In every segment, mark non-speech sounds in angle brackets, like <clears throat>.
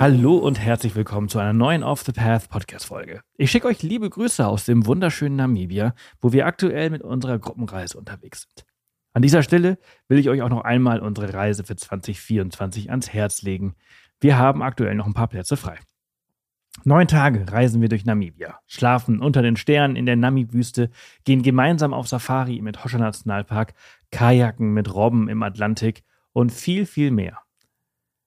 Hallo und herzlich willkommen zu einer neuen Off the Path Podcast Folge. Ich schicke euch liebe Grüße aus dem wunderschönen Namibia, wo wir aktuell mit unserer Gruppenreise unterwegs sind. An dieser Stelle will ich euch auch noch einmal unsere Reise für 2024 ans Herz legen. Wir haben aktuell noch ein paar Plätze frei. Neun Tage reisen wir durch Namibia, schlafen unter den Sternen in der Namib-Wüste, gehen gemeinsam auf Safari im Etosha Nationalpark, kajaken mit Robben im Atlantik und viel, viel mehr.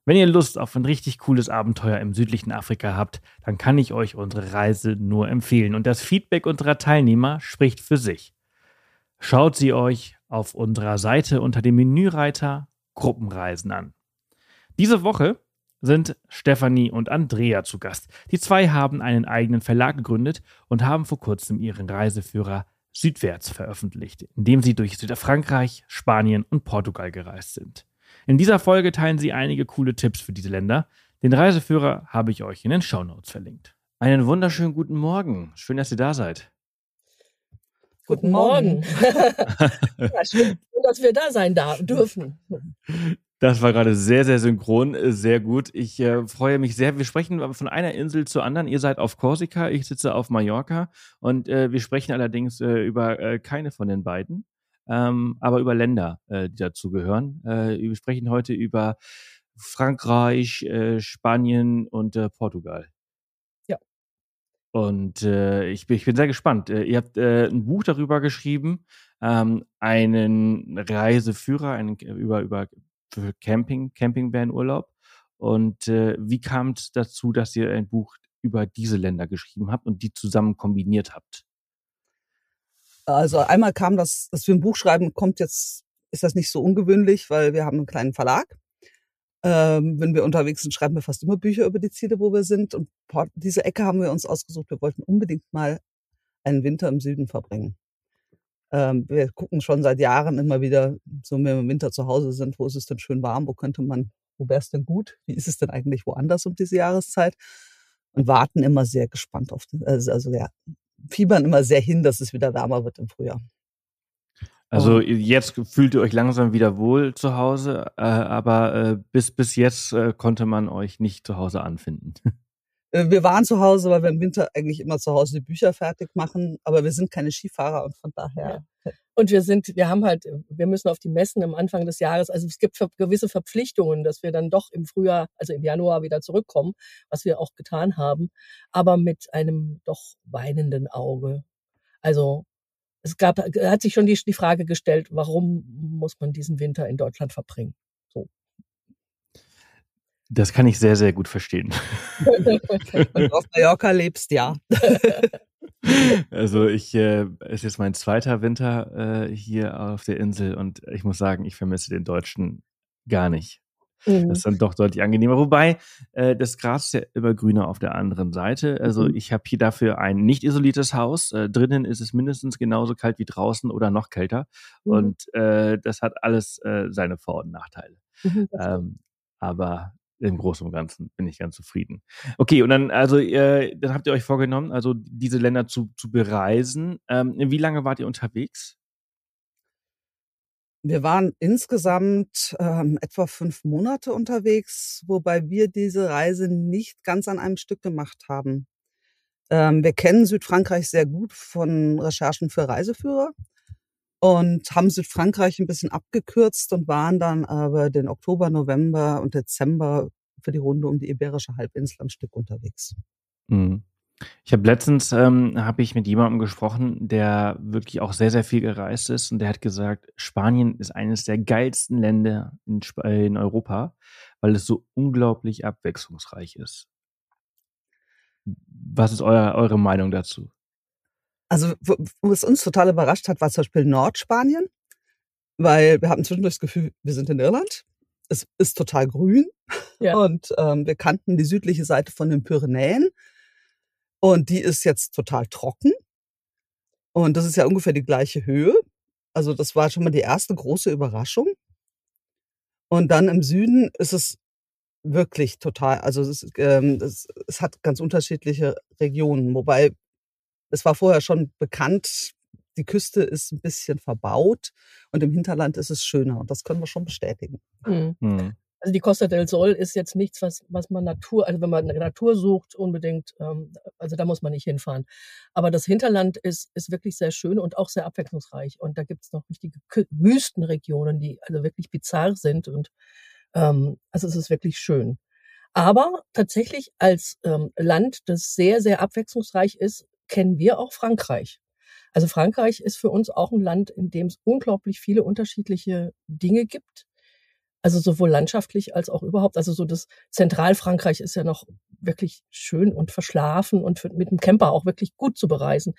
Wenn ihr Lust auf ein richtig cooles Abenteuer im südlichen Afrika habt, dann kann ich euch unsere Reise nur empfehlen und das Feedback unserer Teilnehmer spricht für sich. Schaut sie euch auf unserer Seite unter dem Menüreiter Gruppenreisen an. Diese Woche sind Stefanie und Andrea zu Gast. Die zwei haben einen eigenen Verlag gegründet und haben vor kurzem ihren Reiseführer Südwärts veröffentlicht, in dem sie durch Südfrankreich, Spanien und Portugal gereist sind. In dieser Folge teilen sie einige coole Tipps für diese Länder. Den Reiseführer habe ich euch in den Shownotes verlinkt. Einen wunderschönen guten Morgen. Schön, dass ihr da seid. Guten Morgen. <laughs> ja, schön, dass wir da sein dürfen. Das war gerade sehr, sehr synchron, sehr gut. Ich äh, freue mich sehr. Wir sprechen von einer Insel zur anderen. Ihr seid auf Korsika, ich sitze auf Mallorca und äh, wir sprechen allerdings äh, über äh, keine von den beiden ähm, aber über Länder, äh, die dazu gehören. Äh, wir sprechen heute über Frankreich, äh, Spanien und äh, Portugal. Ja. Und äh, ich, bin, ich bin sehr gespannt. Äh, ihr habt ein Buch darüber geschrieben, ähm, einen Reiseführer einen, über, über Camping, Campingvan-Urlaub. Und wie kam es dazu, dass ihr ein Buch über diese Länder geschrieben habt und die zusammen kombiniert habt? Also einmal kam das, dass wir ein Buch schreiben, kommt jetzt, ist das nicht so ungewöhnlich, weil wir haben einen kleinen Verlag. Ähm, wenn wir unterwegs sind, schreiben wir fast immer Bücher über die Ziele, wo wir sind. Und diese Ecke haben wir uns ausgesucht. Wir wollten unbedingt mal einen Winter im Süden verbringen. Ähm, wir gucken schon seit Jahren immer wieder, so wenn wir im Winter zu Hause sind, wo ist es denn schön warm, wo könnte man, wo wäre es denn gut, wie ist es denn eigentlich woanders um diese Jahreszeit? Und warten immer sehr gespannt auf, den, also, also ja, fiebern immer sehr hin, dass es wieder wärmer wird im Frühjahr. Also jetzt fühlt ihr euch langsam wieder wohl zu Hause, äh, aber äh, bis, bis jetzt äh, konnte man euch nicht zu Hause anfinden. <laughs> Äh, wir waren zu Hause, weil wir im Winter eigentlich immer zu Hause die Bücher fertig machen, aber wir sind keine Skifahrer und von daher. Und wir sind, wir haben halt, wir müssen auf die Messen am Anfang des Jahres, also es gibt gewisse Verpflichtungen, dass wir dann doch im Frühjahr, also im Januar wieder zurückkommen, was wir auch getan haben, aber mit einem doch weinenden Auge. Also es gab, hat sich schon die, die Frage gestellt, warum muss man diesen Winter in Deutschland verbringen? So. Das kann ich sehr, sehr gut verstehen. Wenn du auf Mallorca lebst, ja. <laughs> <laughs> Also ich, äh, es ist mein zweiter Winter äh, hier auf der Insel und ich muss sagen, ich vermisse den Deutschen gar nicht. Mhm. Das ist dann doch deutlich angenehmer. Wobei, äh, das Gras ist ja immer grüner auf der anderen Seite. Also mhm. ich habe hier dafür ein nicht isoliertes Haus. Äh, drinnen ist es mindestens genauso kalt wie draußen oder noch kälter. Mhm. Und äh, das hat alles äh, seine Vor- und Nachteile. Mhm, ähm, aber im Großen und Ganzen bin ich ganz zufrieden. Okay, und dann, also, äh, dann habt ihr euch vorgenommen, also diese Länder zu, zu bereisen. Ähm, wie lange wart ihr unterwegs? Wir waren insgesamt ähm, etwa fünf Monate unterwegs, wobei wir diese Reise nicht ganz an einem Stück gemacht haben. Ähm, wir kennen Südfrankreich sehr gut von Recherchen für Reiseführer und haben Südfrankreich ein bisschen abgekürzt und waren dann aber den Oktober, November und Dezember für die Runde um die Iberische Halbinsel am Stück unterwegs. Mhm. Ich habe letztens ähm, habe ich mit jemandem gesprochen, der wirklich auch sehr sehr viel gereist ist und der hat gesagt, Spanien ist eines der geilsten Länder in, in Europa, weil es so unglaublich abwechslungsreich ist. Was ist euer, eure Meinung dazu? Also, was uns total überrascht hat, war zum Beispiel Nordspanien, weil wir hatten zwischendurch das Gefühl, wir sind in Irland. Es ist total grün ja. und ähm, wir kannten die südliche Seite von den Pyrenäen und die ist jetzt total trocken. Und das ist ja ungefähr die gleiche Höhe. Also das war schon mal die erste große Überraschung. Und dann im Süden ist es wirklich total, also es, ähm, es, es hat ganz unterschiedliche Regionen, wobei es war vorher schon bekannt, die Küste ist ein bisschen verbaut und im Hinterland ist es schöner und das können wir schon bestätigen. Mhm. Mhm. Also die Costa del Sol ist jetzt nichts, was, was man Natur, also wenn man Natur sucht, unbedingt, ähm, also da muss man nicht hinfahren. Aber das Hinterland ist, ist wirklich sehr schön und auch sehr abwechslungsreich. Und da gibt es noch richtige Wüstenregionen, die also wirklich bizarr sind. Und ähm, also es ist wirklich schön. Aber tatsächlich als ähm, Land, das sehr, sehr abwechslungsreich ist, kennen wir auch Frankreich. Also Frankreich ist für uns auch ein Land, in dem es unglaublich viele unterschiedliche Dinge gibt. Also sowohl landschaftlich als auch überhaupt. Also so das Zentralfrankreich ist ja noch wirklich schön und verschlafen und für, mit dem Camper auch wirklich gut zu bereisen.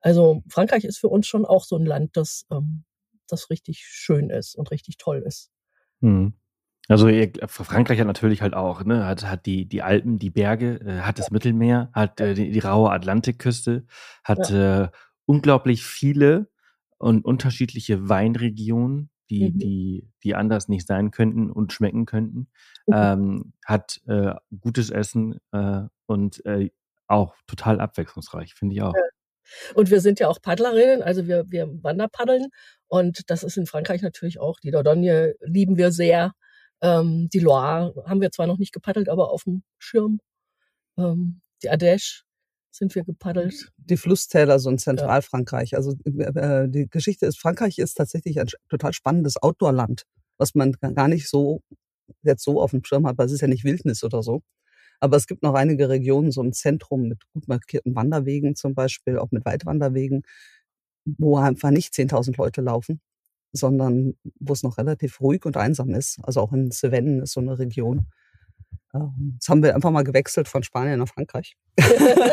Also Frankreich ist für uns schon auch so ein Land, das, ähm, das richtig schön ist und richtig toll ist. Hm. Also Frankreich hat natürlich halt auch, ne, hat, hat die, die Alpen, die Berge, äh, hat das. Mittelmeer, hat äh, die, die, raue Atlantikküste, hat ja. äh, unglaublich viele und unterschiedliche Weinregionen, die, mhm. die, die anders nicht sein könnten und schmecken könnten. Mhm. Ähm, hat äh, gutes Essen äh, und auch total abwechslungsreich, finde ich auch. Ja. Und wir sind ja auch Paddlerinnen, also wir, wir Wanderpaddeln. Und das ist in Frankreich natürlich auch. Die Dordogne lieben wir sehr. Ähm, die Loire haben wir zwar noch nicht gepaddelt, aber auf dem Schirm. Ähm, die Ardèche sind wir gepaddelt. Die Flusstäler, so in Zentralfrankreich. Ja. Also äh, die Geschichte ist, Frankreich ist tatsächlich ein total spannendes Outdoor-Land, was man gar nicht so jetzt so auf dem Schirm hat, weil es ist ja nicht Wildnis oder so. Aber es gibt noch einige Regionen, so ein Zentrum mit gut markierten Wanderwegen zum Beispiel, auch mit Weitwanderwegen, wo einfach nicht 10.000 Leute laufen, sondern wo es noch relativ ruhig und einsam ist. Also auch in Cevennen ist so eine Region. Ähm, jetzt haben wir einfach mal gewechselt von Spanien nach Frankreich.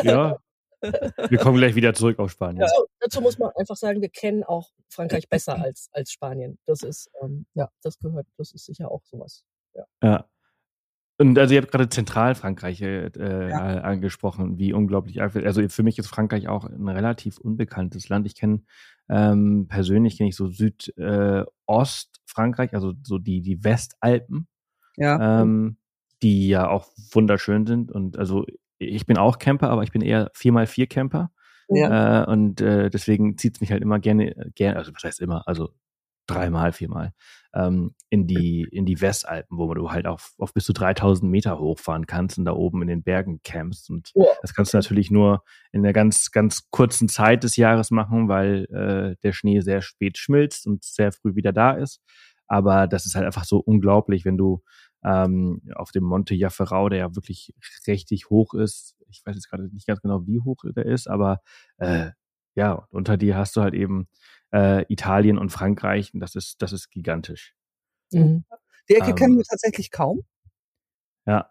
Ja. <laughs> Wir kommen gleich wieder zurück auf Spanien. Also, dazu muss man einfach sagen, wir kennen auch Frankreich besser als, als Spanien. Das ist, ähm, ja, das gehört, das ist sicher auch sowas. Ja. ja. Und also ihr habt gerade Zentralfrankreich äh, ja. angesprochen, wie unglaublich. Also für mich ist Frankreich auch ein relativ unbekanntes Land. Ich kenne ähm, persönlich kenne ich so Südostfrankreich, äh, also so die die Westalpen. Ja. Ähm, die ja auch wunderschön sind. Und also ich bin auch Camper, aber ich bin eher 4x4 Camper. Ja. Äh, und äh, deswegen zieht es mich halt immer gerne, gerne, also was heißt immer, also dreimal, viermal, ähm, in die, in die Westalpen, wo du halt auf, auf bis zu 3000 Meter hochfahren kannst und da oben in den Bergen campst. Und ja. das kannst du natürlich nur in einer ganz, ganz kurzen Zeit des Jahres machen, weil äh, der Schnee sehr spät schmilzt und sehr früh wieder da ist. Aber das ist halt einfach so unglaublich, wenn du ähm, auf dem Monte Jafferau, der ja wirklich richtig hoch ist. Ich weiß jetzt gerade nicht ganz genau, wie hoch der ist, aber äh, ja, unter dir hast du halt eben äh, Italien und Frankreich und das ist, das ist gigantisch. Mhm. Die Ecke ähm, kennen wir tatsächlich kaum. Ja.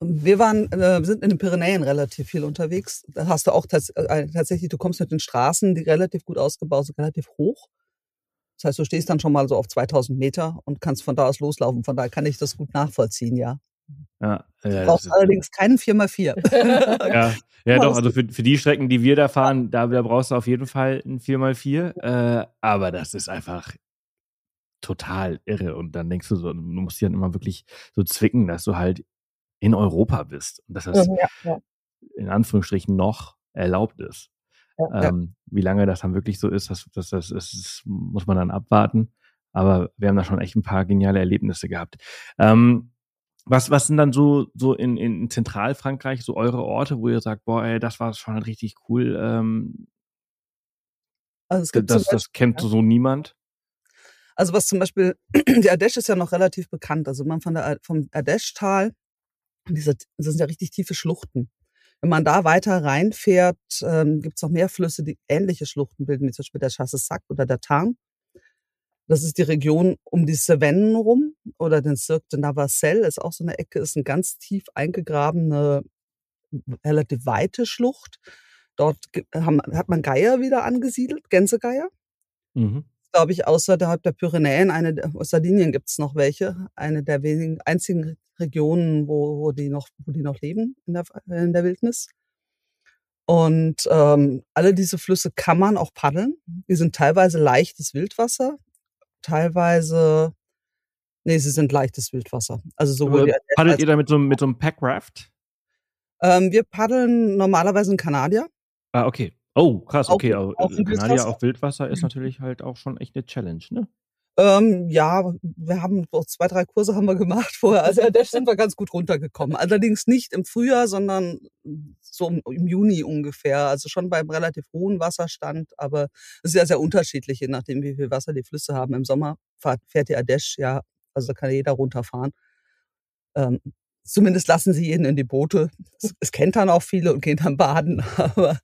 Wir waren, äh, sind in den Pyrenäen relativ viel unterwegs. Da hast du auch tats äh, tatsächlich, du kommst mit den Straßen, die relativ gut ausgebaut sind, relativ hoch. Das heißt, du stehst dann schon mal so auf 2000 Meter und kannst von da aus loslaufen. Von daher kann ich das gut nachvollziehen, ja. Ja, ja, du brauchst allerdings keinen 4x4. <laughs> ja, <laughs> ja doch, also für, für die Strecken, die wir da fahren, da, da brauchst du auf jeden Fall ein 4x4. Äh, aber das ist einfach total irre. Und dann denkst du so, du musst dich dann immer wirklich so zwicken, dass du halt in Europa bist. Und dass das ja, ja. in Anführungsstrichen noch erlaubt ist. Ähm, wie lange das dann wirklich so ist, das, das, das, das, muss man dann abwarten. Aber wir haben da schon echt ein paar geniale Erlebnisse gehabt. Ähm, was, was sind dann so, so in, in Zentralfrankreich so eure Orte, wo ihr sagt, boah, ey, das war schon richtig cool. Ähm, also es gibt das, das kennt ja. so niemand. Also was zum Beispiel, <clears throat> die Ardèche ist ja noch relativ bekannt. Also man von der, vom Ardèche-Tal, diese, das sind ja richtig tiefe Schluchten. Wenn man da weiter reinfährt, ähm, gibt es noch mehr Flüsse, die ähnliche Schluchten bilden, wie zum Beispiel der Chassesac oder der Tarn. Das ist die Region um die Cevennen rum oder den Cirque de Navacelle ist auch so eine Ecke, ist eine ganz tief eingegrabene, relativ weite Schlucht. Dort haben, hat man Geier wieder angesiedelt, Gänsegeier. Mhm. Glaube ich, außerhalb der Pyrenäen, eine, aus Sardinien gibt es noch welche, eine der wenigen einzigen Regionen, wo, wo, die, noch, wo die noch leben in der, in der Wildnis. Und ähm, alle diese Flüsse kann man auch paddeln. Die sind teilweise leichtes Wildwasser, teilweise, nee, sie sind leichtes Wildwasser. Also sowohl Aber paddelt ihr da mit so, mit so einem Packraft? Ähm, wir paddeln normalerweise in Kanadier. Ah, okay. Oh, krass, okay. Auch, auch Kanadier auf Wildwasser ist natürlich halt auch schon echt eine Challenge, ne? Ähm, ja, wir haben so zwei, drei Kurse haben wir gemacht vorher. Also da sind wir ganz gut runtergekommen. Allerdings nicht im Frühjahr, sondern so im Juni ungefähr. Also schon beim relativ hohen Wasserstand, aber es ist ja sehr unterschiedlich, je nachdem, wie viel Wasser die Flüsse haben. Im Sommer fährt, fährt die Adesh, ja, also da kann jeder runterfahren. Ähm, zumindest lassen sie jeden in die Boote. Es, es kennt dann auch viele und gehen dann baden. <laughs> Aber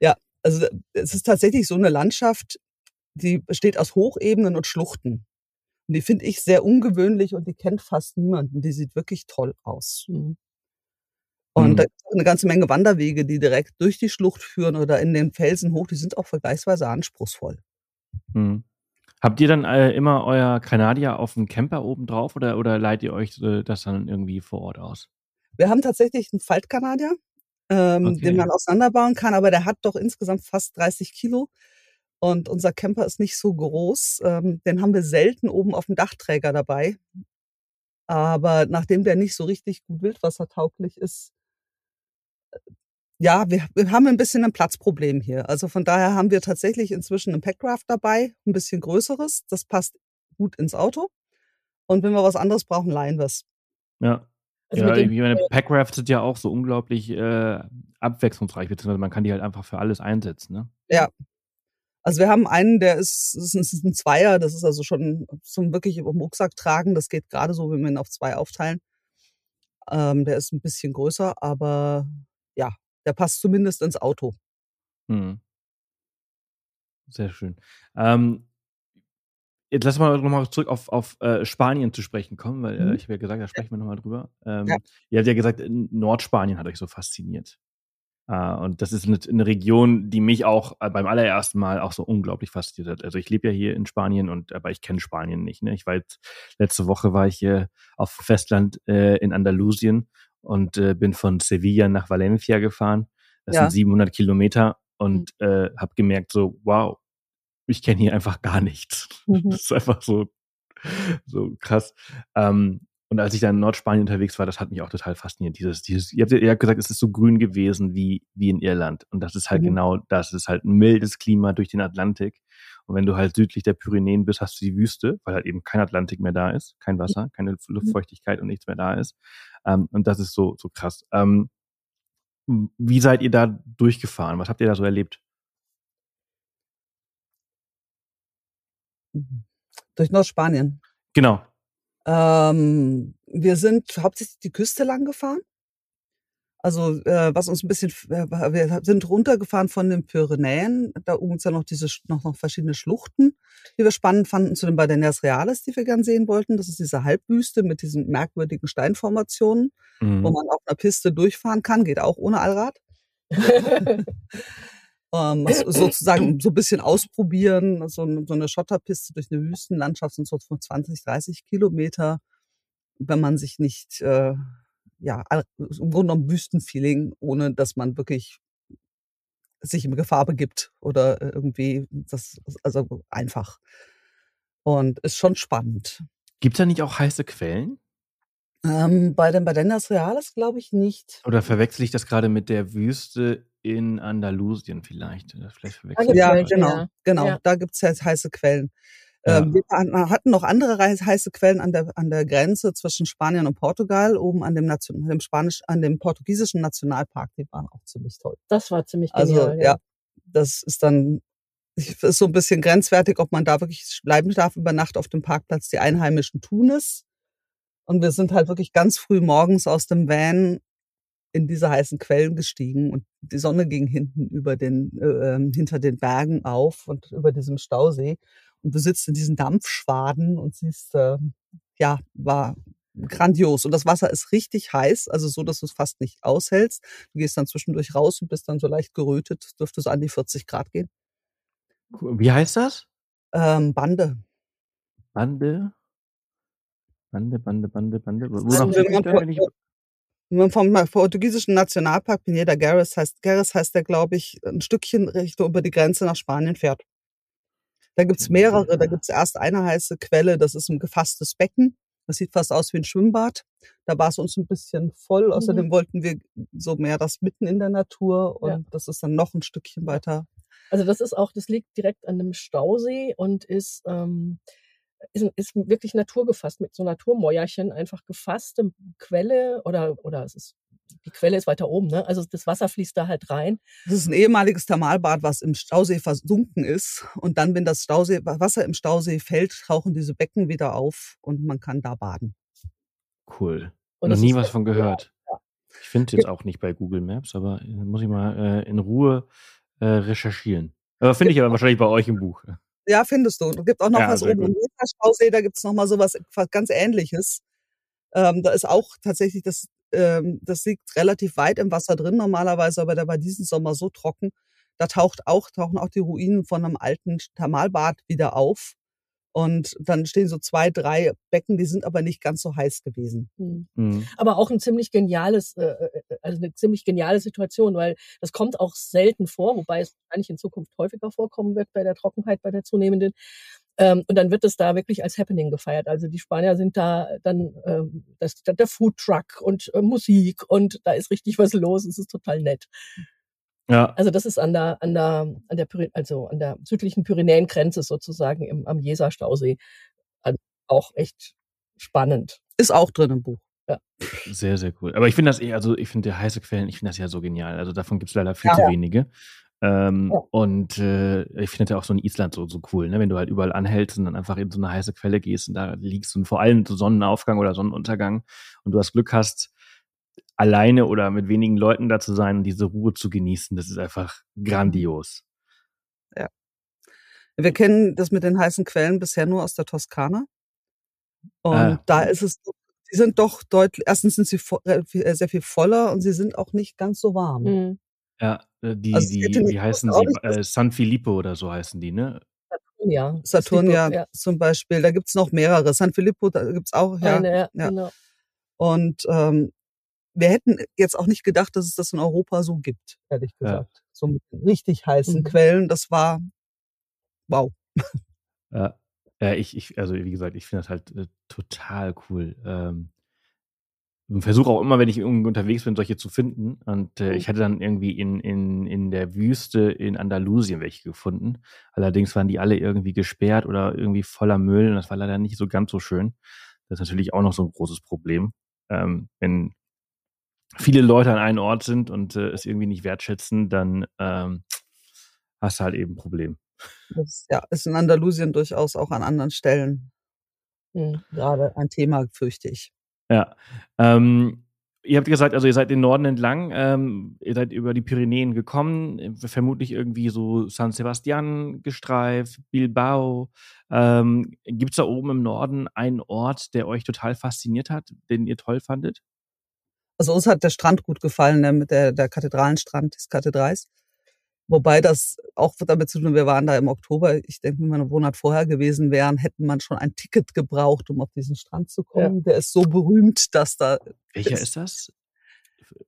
ja, also es ist tatsächlich so eine Landschaft, die besteht aus Hochebenen und Schluchten. Und die finde ich sehr ungewöhnlich und die kennt fast niemanden. Die sieht wirklich toll aus. Mhm. Und mhm. da gibt es eine ganze Menge Wanderwege, die direkt durch die Schlucht führen oder in den Felsen hoch. Die sind auch vergleichsweise anspruchsvoll. Mhm. Habt ihr dann äh, immer euer Kanadier auf dem Camper oben drauf oder, oder leiht ihr euch äh, das dann irgendwie vor Ort aus? Wir haben tatsächlich einen Faltkanadier, ähm, okay. den man auseinanderbauen kann, aber der hat doch insgesamt fast 30 Kilo. Und unser Camper ist nicht so groß. Ähm, den haben wir selten oben auf dem Dachträger dabei. Aber nachdem der nicht so richtig gut wildwassertauglich ist, äh, ja, wir, wir haben ein bisschen ein Platzproblem hier. Also von daher haben wir tatsächlich inzwischen ein Packraft dabei, ein bisschen größeres. Das passt gut ins Auto. Und wenn wir was anderes brauchen, leihen wir es. Ja. Also ja, ich meine, Packrafts sind ja auch so unglaublich äh, abwechslungsreich, beziehungsweise man kann die halt einfach für alles einsetzen. Ne? Ja, also wir haben einen, der ist, ist, ist ein Zweier, das ist also schon zum wirklich im Rucksack tragen. Das geht gerade so, wenn wir ihn auf zwei aufteilen. Ähm, der ist ein bisschen größer, aber ja, der passt zumindest ins Auto. Hm. Sehr schön. Ähm, jetzt lass mal nochmal zurück auf, auf äh, Spanien zu sprechen kommen, weil äh, mhm. ich habe ja gesagt, da sprechen wir nochmal drüber. Ähm, ja. Ihr habt ja gesagt, Nordspanien hat euch so fasziniert. Uh, und das ist eine, eine, Region, die mich auch äh, beim allerersten Mal auch so unglaublich fasziniert hat. Also ich lebe ja hier in Spanien und aber ich kenne Spanien nicht. Ne? Ich war jetzt letzte Woche war ich hier auf Festland äh, in Andalusien und äh, bin von Sevilla nach Valencia gefahren. Das ja. sind 700 Kilometer und mhm. äh, habe gemerkt so wow, ich kenne hier einfach gar nichts. <laughs> Mhm. Das ist einfach so so krass. Ähm, und als ich dann in Nordspanien unterwegs war, das hat mich auch total fasziniert. Dieses, dieses, ihr habt, habt gesagt, es ist so grün gewesen wie, wie in Irland. Und das ist halt mhm. genau das. Es ist halt ein mildes Klima durch den Atlantik. Und wenn du halt südlich der Pyrenäen bist, hast du die Wüste, weil halt eben kein Atlantik mehr da ist, kein Wasser, keine mhm. Luftfeuchtigkeit und nichts mehr da ist. Ähm, und das ist so, so krass. Ähm, wie seid ihr da durchgefahren? Was habt ihr da so erlebt? Durch Nordspanien. Genau. Ähm, wir sind hauptsächlich die Küste lang gefahren. Also äh, was uns ein bisschen, äh, wir sind runtergefahren von den Pyrenäen. Da oben sind ja noch diese noch, noch verschiedene Schluchten, die wir spannend fanden, zu den Badenas Reales, die wir gern sehen wollten. Das ist diese Halbwüste mit diesen merkwürdigen Steinformationen, mhm. wo man auf einer Piste durchfahren kann, geht auch ohne Allrad. <laughs> <laughs> <laughs> ähm, sozusagen so ein bisschen ausprobieren, so, so eine Schotterpiste durch eine Wüstenlandschaft sind so von 20, 30 Kilometer, wenn man sich nicht, äh, ja, im Grunde genommen Wüstenfeeling, ohne dass man wirklich sich in Gefahr begibt oder irgendwie, das also einfach. Und ist schon spannend. Gibt es da nicht auch heiße Quellen? Ähm, bei den Badendas Reales glaube ich nicht. Oder verwechsel ich das gerade mit der Wüste in Andalusien vielleicht? vielleicht ja, genau, genau. Ja. Da gibt es ja heiße Quellen. Ja. Ähm, wir hatten noch andere heiße Quellen an der, an der Grenze zwischen Spanien und Portugal, oben an dem, Nation, dem Spanisch, an dem portugiesischen Nationalpark. Die waren auch ziemlich toll. Das war ziemlich also, genial. Also, ja. ja, das ist dann, ist so ein bisschen grenzwertig, ob man da wirklich bleiben darf über Nacht auf dem Parkplatz. Die Einheimischen tun es. Und wir sind halt wirklich ganz früh morgens aus dem Van in diese heißen Quellen gestiegen und die Sonne ging hinten über den, äh, ähm, hinter den Bergen auf und über diesem Stausee. Und du sitzt in diesen Dampfschwaden und siehst, äh, ja, war grandios. Und das Wasser ist richtig heiß, also so, dass du es fast nicht aushältst. Du gehst dann zwischendurch raus und bist dann so leicht gerötet, dürfte es an die 40 Grad gehen. Wie heißt das? Ähm, Bande. Bande? Bande, Bande, Bande, Bande. Wonach also, vom portugiesischen Nationalpark Pineda Garris heißt, Garris heißt der, glaube ich, ein Stückchen Richtung über die Grenze nach Spanien fährt. Da gibt's mehrere, da gibt's erst eine heiße Quelle, das ist ein gefasstes Becken. Das sieht fast aus wie ein Schwimmbad. Da war es uns ein bisschen voll. Mhm. Außerdem wollten wir so mehr das mitten in der Natur und ja. das ist dann noch ein Stückchen weiter. Also das ist auch, das liegt direkt an dem Stausee und ist ähm, ist, ist wirklich naturgefasst, mit so Naturmäuerchen einfach gefasste Quelle oder, oder es ist die Quelle ist weiter oben, ne? Also das Wasser fließt da halt rein. Das ist ein ehemaliges Thermalbad, was im Stausee versunken ist. Und dann, wenn das Stausee, Wasser im Stausee fällt, tauchen diese Becken wieder auf und man kann da baden. Cool. Und Noch nie was von gehört. Ja. Ich finde jetzt auch nicht bei Google Maps, aber äh, muss ich mal äh, in Ruhe äh, recherchieren. Aber finde ich aber wahrscheinlich bei euch im Buch. Ja, findest du. Es gibt auch noch ja, was oben im Stausee, da gibt es noch mal sowas ganz ähnliches. Ähm, da ist auch tatsächlich das ähm, das liegt relativ weit im Wasser drin normalerweise, aber der war diesen Sommer so trocken. Da taucht auch, tauchen auch die Ruinen von einem alten Thermalbad wieder auf. Und dann stehen so zwei, drei Becken, die sind aber nicht ganz so heiß gewesen. Mhm. Mhm. Aber auch ein ziemlich geniales, äh, äh, äh, also eine ziemlich geniale Situation, weil das kommt auch selten vor, wobei es wahrscheinlich in Zukunft häufiger vorkommen wird bei der Trockenheit, bei der zunehmenden. Ähm, und dann wird es da wirklich als Happening gefeiert. Also die Spanier sind da dann ähm, das, der Food Truck und äh, Musik und da ist richtig was los. Es ist total nett. Ja. Also das ist an der an der an der also an der südlichen Pyrenäengrenze sozusagen im am Jesa-Stausee also auch echt spannend. Ist auch drin im Buch. Ja. Sehr, sehr cool. Aber ich finde das eh, also ich finde heiße Quellen, ich finde das ja so genial. Also davon gibt es leider viel ja, zu wenige. Ähm, ja. Und äh, ich finde ja auch so in Island so, so cool, ne? wenn du halt überall anhältst und dann einfach in so eine heiße Quelle gehst und da liegst und vor allem so Sonnenaufgang oder Sonnenuntergang und du hast Glück hast, alleine oder mit wenigen Leuten da zu sein und diese Ruhe zu genießen, das ist einfach grandios. Ja. Wir kennen das mit den heißen Quellen bisher nur aus der Toskana. Und ah. da ist es, sie sind doch deutlich, erstens sind sie äh, sehr viel voller und sie sind auch nicht ganz so warm. Mhm. Ja, äh, die, also, die wie heißen sie? Äh, San Filippo oder so heißen die, ne? Saturnia. Saturnia ja. zum Beispiel. Da gibt's noch mehrere. San Filippo, da gibt's auch. Ja, Eine, ja, ja. Genau. Und ähm, wir hätten jetzt auch nicht gedacht, dass es das in Europa so gibt, ehrlich gesagt. Ja. So mit richtig heißen mhm. Quellen. Das war wow. Ja, ja ich, ich, also wie gesagt, ich finde das halt äh, total cool. Ähm, versuche auch immer, wenn ich irgendwie unterwegs bin, solche zu finden. Und äh, ich hatte dann irgendwie in, in, in der Wüste in Andalusien welche gefunden. Allerdings waren die alle irgendwie gesperrt oder irgendwie voller Müll und das war leider nicht so ganz so schön. Das ist natürlich auch noch so ein großes Problem. Ähm, wenn viele Leute an einem Ort sind und äh, es irgendwie nicht wertschätzen, dann ähm, hast du halt eben ein Problem. Das ja, ist in Andalusien durchaus auch an anderen Stellen mhm. gerade ein Thema, fürchte ich. Ja. Ähm, ihr habt gesagt, also ihr seid den Norden entlang, ähm, ihr seid über die Pyrenäen gekommen, vermutlich irgendwie so San Sebastian gestreift, Bilbao. Ähm, Gibt es da oben im Norden einen Ort, der euch total fasziniert hat, den ihr toll fandet? Also uns hat der Strand gut gefallen, der, mit der, der Kathedralenstrand des Kathedrals. Wobei das auch damit zu tun, wir waren da im Oktober. Ich denke, wenn wir einen Monat vorher gewesen wären, hätten man schon ein Ticket gebraucht, um auf diesen Strand zu kommen. Ja. Der ist so berühmt, dass da. Welcher ist, ist das?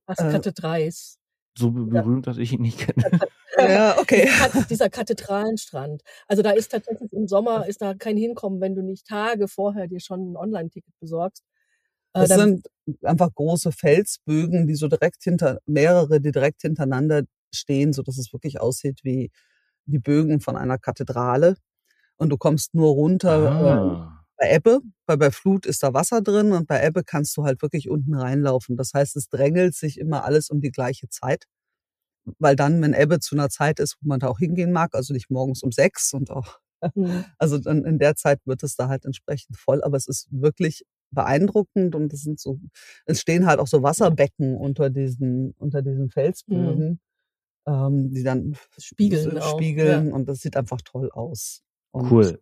Das äh, Kathedrals. So berühmt, ja. dass ich ihn nicht kenne. <laughs> Ja, okay. Dieser Kathedralenstrand. Also da ist tatsächlich im Sommer ist da kein Hinkommen, wenn du nicht Tage vorher dir schon ein Online-Ticket besorgst. Äh, das sind einfach große Felsbögen, die so direkt hinter, mehrere, die direkt hintereinander stehen, so dass es wirklich aussieht wie die Bögen von einer Kathedrale. Und du kommst nur runter äh, ah. äh, bei Ebbe, weil bei Flut ist da Wasser drin und bei Ebbe kannst du halt wirklich unten reinlaufen. Das heißt, es drängelt sich immer alles um die gleiche Zeit. Weil dann, wenn Ebbe zu einer Zeit ist, wo man da auch hingehen mag, also nicht morgens um sechs und auch, mhm. <laughs> also dann in der Zeit wird es da halt entsprechend voll. Aber es ist wirklich beeindruckend und es sind so, es stehen halt auch so Wasserbecken unter diesen, unter diesen Felsbögen. Mhm ähm, die dann spiegeln, spiegeln ja. und das sieht einfach toll aus. Und cool.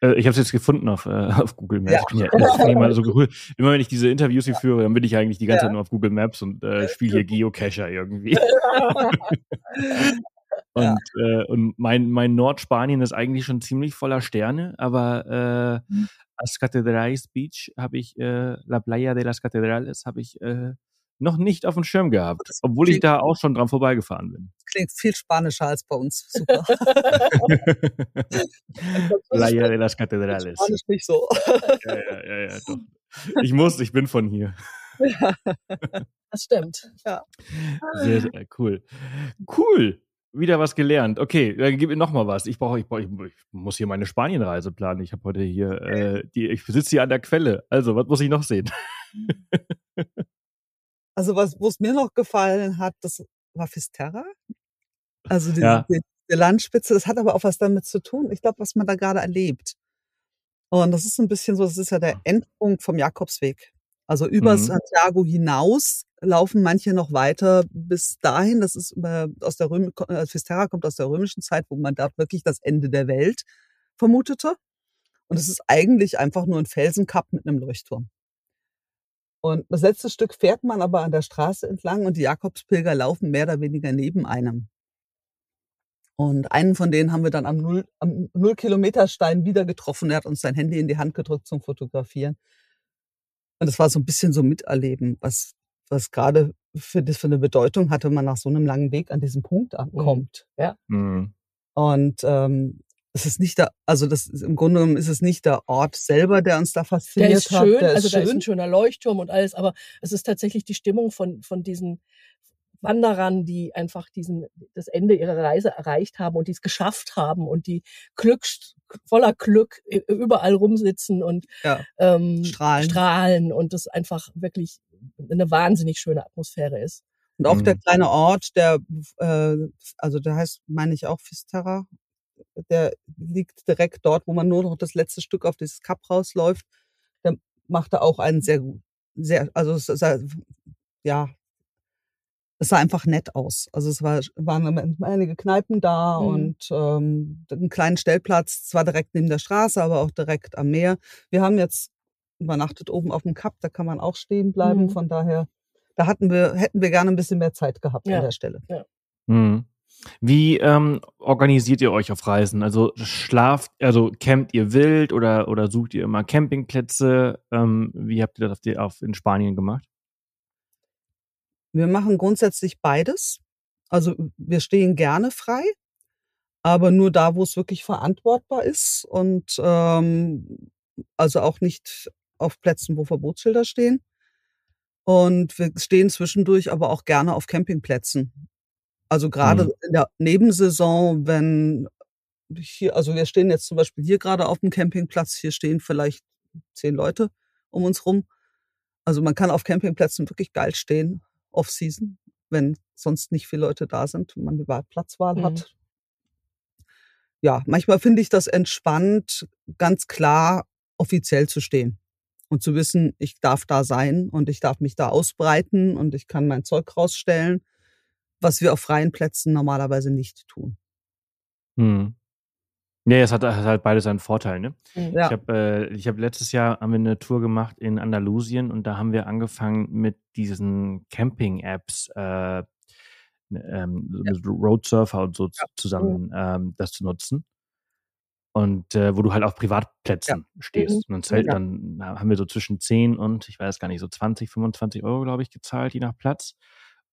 Äh, ich habe es jetzt gefunden auf, äh, <laughs> auf Google Maps. Ja. Ich bin ja ich immer so <laughs> cool. Immer wenn ich diese Interviews hier führe, dann bin ich eigentlich die ganze ja. Zeit nur auf Google Maps und äh, spiele hier Geocacher irgendwie. <laughs> und, äh, und mein, mein Nordspanien ist eigentlich schon ziemlich voller Sterne, aber äh, mhm. Als Cathedrales Beach habe ich, äh, La Playa de las Catedrales, habe ich äh, noch nicht auf dem Schirm gehabt, obwohl ich da auch schon dran vorbeigefahren bin. Klingt viel spanischer als bei uns. Super. <laughs> Playa de las <laughs> Catedrales. Spanisch nicht so. ja, ja, ja, ja, doch. Ich muss, ich bin von hier. das stimmt. Ja. Sehr, sehr cool. Cool. Wieder was gelernt. Okay, dann gib mir noch mal was. Ich brauche, ich, brauch, ich, muss hier meine Spanienreise planen. Ich habe heute hier, äh, die, ich sitze hier an der Quelle. Also, was muss ich noch sehen? <laughs> also, was, wo es mir noch gefallen hat, das war Fisterra. Also die, ja. die, die Landspitze. Das hat aber auch was damit zu tun. Ich glaube, was man da gerade erlebt. Und das ist ein bisschen so, das ist ja der Endpunkt vom Jakobsweg. Also über mhm. Santiago hinaus laufen manche noch weiter bis dahin. Das ist aus der Röm äh, Fisterra kommt aus der römischen Zeit, wo man da wirklich das Ende der Welt vermutete. Und es ist eigentlich einfach nur ein Felsenkap mit einem Leuchtturm. Und das letzte Stück fährt man aber an der Straße entlang und die Jakobspilger laufen mehr oder weniger neben einem. Und einen von denen haben wir dann am Null, am Null-Kilometer-Stein wieder getroffen. Er hat uns sein Handy in die Hand gedrückt zum Fotografieren. Und das war so ein bisschen so miterleben, was, was gerade für das für eine Bedeutung hatte, wenn man nach so einem langen Weg an diesem Punkt mhm. ankommt. Ja. Mhm. Und ähm, es ist nicht der, also das ist, im Grunde genommen ist es nicht der Ort selber, der uns da fasziniert der ist hat. Schön, der ist also schön. da ist ein schöner Leuchtturm und alles, aber es ist tatsächlich die Stimmung von, von diesen Wanderern, die einfach diesen, das Ende ihrer Reise erreicht haben und die es geschafft haben und die Glück, voller Glück überall rumsitzen und ja, ähm, strahlen. strahlen und das einfach wirklich eine wahnsinnig schöne Atmosphäre ist. Und auch mhm. der kleine Ort, der, äh, also der heißt, meine ich auch Fisterra, der liegt direkt dort, wo man nur noch das letzte Stück auf dieses Kap rausläuft. Der machte auch einen sehr gut, sehr, also es, ja, es sah einfach nett aus. Also es war, waren einige Kneipen da mhm. und ähm, einen kleinen Stellplatz, zwar direkt neben der Straße, aber auch direkt am Meer. Wir haben jetzt übernachtet oben auf dem Kap, da kann man auch stehen bleiben. Mhm. Von daher, da hatten wir, hätten wir gerne ein bisschen mehr Zeit gehabt ja. an der Stelle. Ja. Mhm. Wie ähm, organisiert ihr euch auf Reisen? Also schlaft, also campt ihr wild oder, oder sucht ihr immer Campingplätze? Ähm, wie habt ihr das auf, die, auf in Spanien gemacht? Wir machen grundsätzlich beides. Also wir stehen gerne frei, aber nur da, wo es wirklich verantwortbar ist und ähm, also auch nicht auf Plätzen, wo Verbotsschilder stehen. Und wir stehen zwischendurch aber auch gerne auf Campingplätzen. Also gerade mhm. in der Nebensaison, wenn hier, also wir stehen jetzt zum Beispiel hier gerade auf dem Campingplatz, hier stehen vielleicht zehn Leute um uns rum. Also man kann auf Campingplätzen wirklich geil stehen. Off-Season, wenn sonst nicht viele Leute da sind und man die Platzwahl mhm. hat. Ja, manchmal finde ich das entspannt, ganz klar offiziell zu stehen und zu wissen, ich darf da sein und ich darf mich da ausbreiten und ich kann mein Zeug rausstellen, was wir auf freien Plätzen normalerweise nicht tun. Hm. Ja, es hat, hat, halt beides einen Vorteil. Ne? Mhm. Ja. Ich habe äh, hab letztes Jahr haben wir eine Tour gemacht in Andalusien und da haben wir angefangen mit diesen Camping-Apps, äh, ne, ähm, ja. mit Road Surfer und so ja. zusammen ähm, das zu nutzen. Und äh, wo du halt auf Privatplätzen stehst. Mhm. Und Zelt, dann haben wir so zwischen 10 und, ich weiß gar nicht, so 20, 25 Euro, glaube ich, gezahlt, je nach Platz.